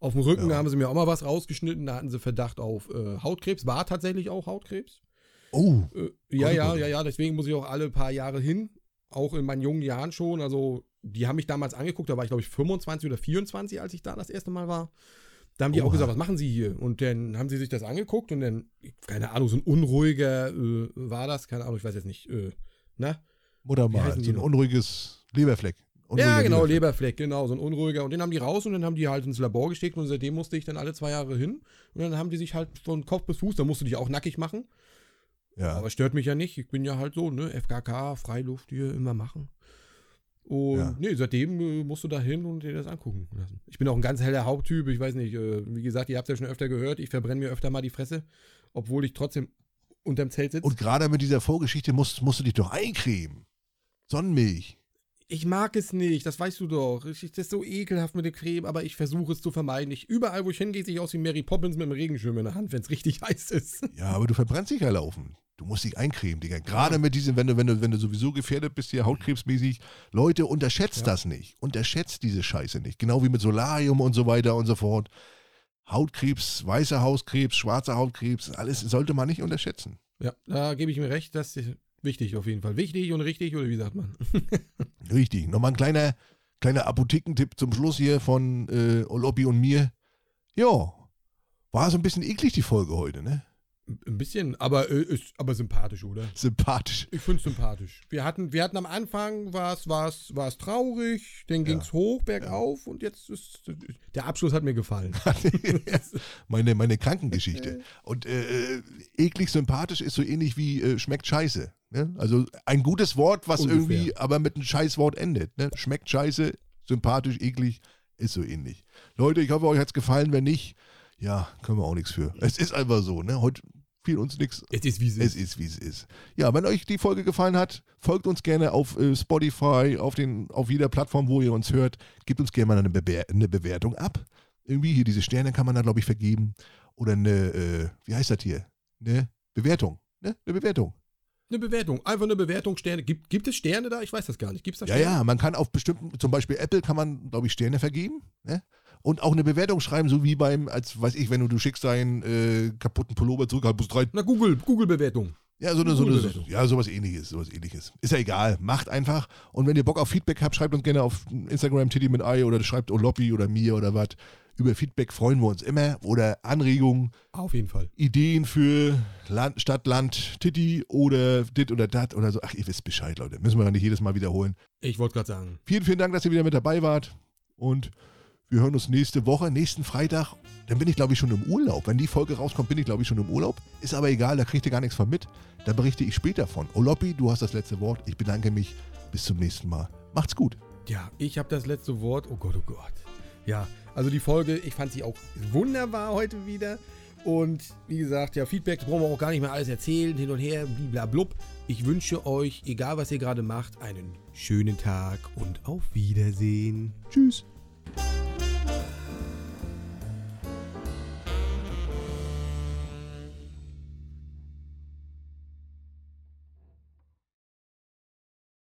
auf dem Rücken Ja. haben sie mir auch mal was rausgeschnitten. Da hatten sie Verdacht auf äh, Hautkrebs. War tatsächlich auch Hautkrebs. Oh, Äh, ja, ja, ja, ja. Deswegen muss ich auch alle paar Jahre hin. Auch in meinen jungen Jahren schon. Also die haben mich damals angeguckt. Da war ich glaube ich 25 oder 24, als ich da das erste Mal war. Da haben die auch Oha. gesagt, was machen Sie hier? Und dann haben sie sich das angeguckt und dann, keine Ahnung, so ein unruhiger äh, war das, keine Ahnung, ich weiß jetzt nicht, äh, na? Muttermal, heißen die so ein noch? unruhiges Leberfleck. Unruhiger ja, genau, Leberfleck. Leberfleck, genau, so ein unruhiger. Und den haben die raus und dann haben die halt ins Labor gesteckt und seitdem musste ich dann alle zwei Jahre hin. Und dann haben die sich halt von Kopf bis Fuß, da musst du dich auch nackig machen. Ja. Aber stört mich ja nicht. Ich bin ja halt so, ne? FKK, Freiluft hier immer machen. Und Ja. nee, seitdem äh, musst du da hin und dir das angucken lassen. Ich bin auch ein ganz heller Haupttyp. Ich weiß nicht, äh, wie gesagt, ihr habt ja schon öfter gehört, ich verbrenne mir öfter mal die Fresse, obwohl ich trotzdem unterm Zelt sitze. Und gerade mit dieser Vorgeschichte musst, musst du dich doch eincremen. Sonnenmilch. Ich mag es nicht, das weißt du doch. Ich, das ist so ekelhaft mit der Creme, aber ich versuche es zu vermeiden. Ich, überall, wo ich hingehe, sehe ich aus wie Mary Poppins mit einem Regenschirm in der Hand, wenn es richtig heiß ist. Ja, aber du verbrennst dich ja laufen. Du musst dich eincremen, Digga. Gerade mit diesem, wenn du, wenn du, wenn du sowieso gefährdet bist, hier hautkrebsmäßig. Leute, unterschätzt Ja. das nicht. Unterschätzt diese Scheiße nicht. Genau wie mit Solarium und so weiter und so fort. Hautkrebs, weißer Hautkrebs, schwarzer Hautkrebs, alles sollte man nicht unterschätzen. Ja, da gebe ich mir recht, das ist wichtig auf jeden Fall. Wichtig und richtig, oder wie sagt man? Richtig. Nochmal ein kleiner, kleiner Apothekentipp zum Schluss hier von äh, Olobi und mir. Ja, war so ein bisschen eklig die Folge heute, ne? Ein bisschen, aber äh, ist aber sympathisch, oder? Sympathisch. Ich finde es sympathisch. Wir hatten, wir hatten am Anfang war es war's, war's traurig, dann ging es hoch, bergauf und jetzt ist der Abschluss hat mir gefallen. meine, meine Krankengeschichte. Und äh, äh, eklig sympathisch ist so ähnlich wie äh, schmeckt scheiße. Ne? Also ein gutes Wort, was Ungefähr. irgendwie aber mit einem Scheißwort endet. Ne? Schmeckt scheiße, sympathisch, eklig, ist so ähnlich. Leute, ich hoffe, euch hat es gefallen. Wenn nicht, ja, können wir auch nichts für. Es ist einfach so. Ne? Heute fiel uns nichts Es ist wie es es ist. ist, wie es ist. Ja, wenn euch die Folge gefallen hat, folgt uns gerne auf äh, Spotify, auf, den, auf jeder Plattform, wo ihr uns hört. Gebt uns gerne mal eine, Bewer eine Bewertung ab. Irgendwie hier diese Sterne kann man da, glaube ich, vergeben. Oder eine, äh, wie heißt das hier? Eine Bewertung. Ne? Eine Bewertung. Eine Bewertung, einfach eine Bewertung, Sterne. Gibt, gibt es Sterne da? Ich weiß das gar nicht. Gibt es da Ja, Sterne? ja, man kann auf bestimmten, zum Beispiel Apple kann man, glaube ich, Sterne vergeben. Ne? Und auch eine Bewertung schreiben, so wie beim, als weiß ich, wenn du, du schickst deinen äh, kaputten Pullover zurück, halt plus drei Na, Google, Google-Bewertung. Ja, so eine, so eine, Google-Bewertung. ja, sowas ähnliches, sowas ähnliches. Ist ja egal, macht einfach. Und wenn ihr Bock auf Feedback habt, schreibt uns gerne auf Instagram Titty mit Ei oder schreibt Oloppi oder mir oder was. Über Feedback freuen wir uns immer. Oder Anregungen, Auf jeden Fall. Ideen für Land, Stadt, Land, Titty oder dit oder dat oder so. Ach, ihr wisst Bescheid, Leute. Müssen wir ja nicht jedes Mal wiederholen. Ich wollte gerade sagen. Vielen, vielen Dank, dass ihr wieder mit dabei wart. Und wir hören uns nächste Woche, nächsten Freitag. Dann bin ich, glaube ich, schon im Urlaub. Wenn die Folge rauskommt, bin ich, glaube ich, schon im Urlaub. Ist aber egal, da kriegt ihr gar nichts von mit. Da berichte ich später von. Oloppi, du hast das letzte Wort. Ich bedanke mich. Bis zum nächsten Mal. Macht's gut. Ja, ich habe das letzte Wort. Oh Gott, oh Gott. Ja, also die Folge, ich fand sie auch wunderbar heute wieder. Und wie gesagt, ja, Feedback brauchen wir auch gar nicht mehr alles erzählen, hin und her, bliblablub. Ich wünsche euch, egal was ihr gerade macht, einen schönen Tag und auf Wiedersehen. Tschüss.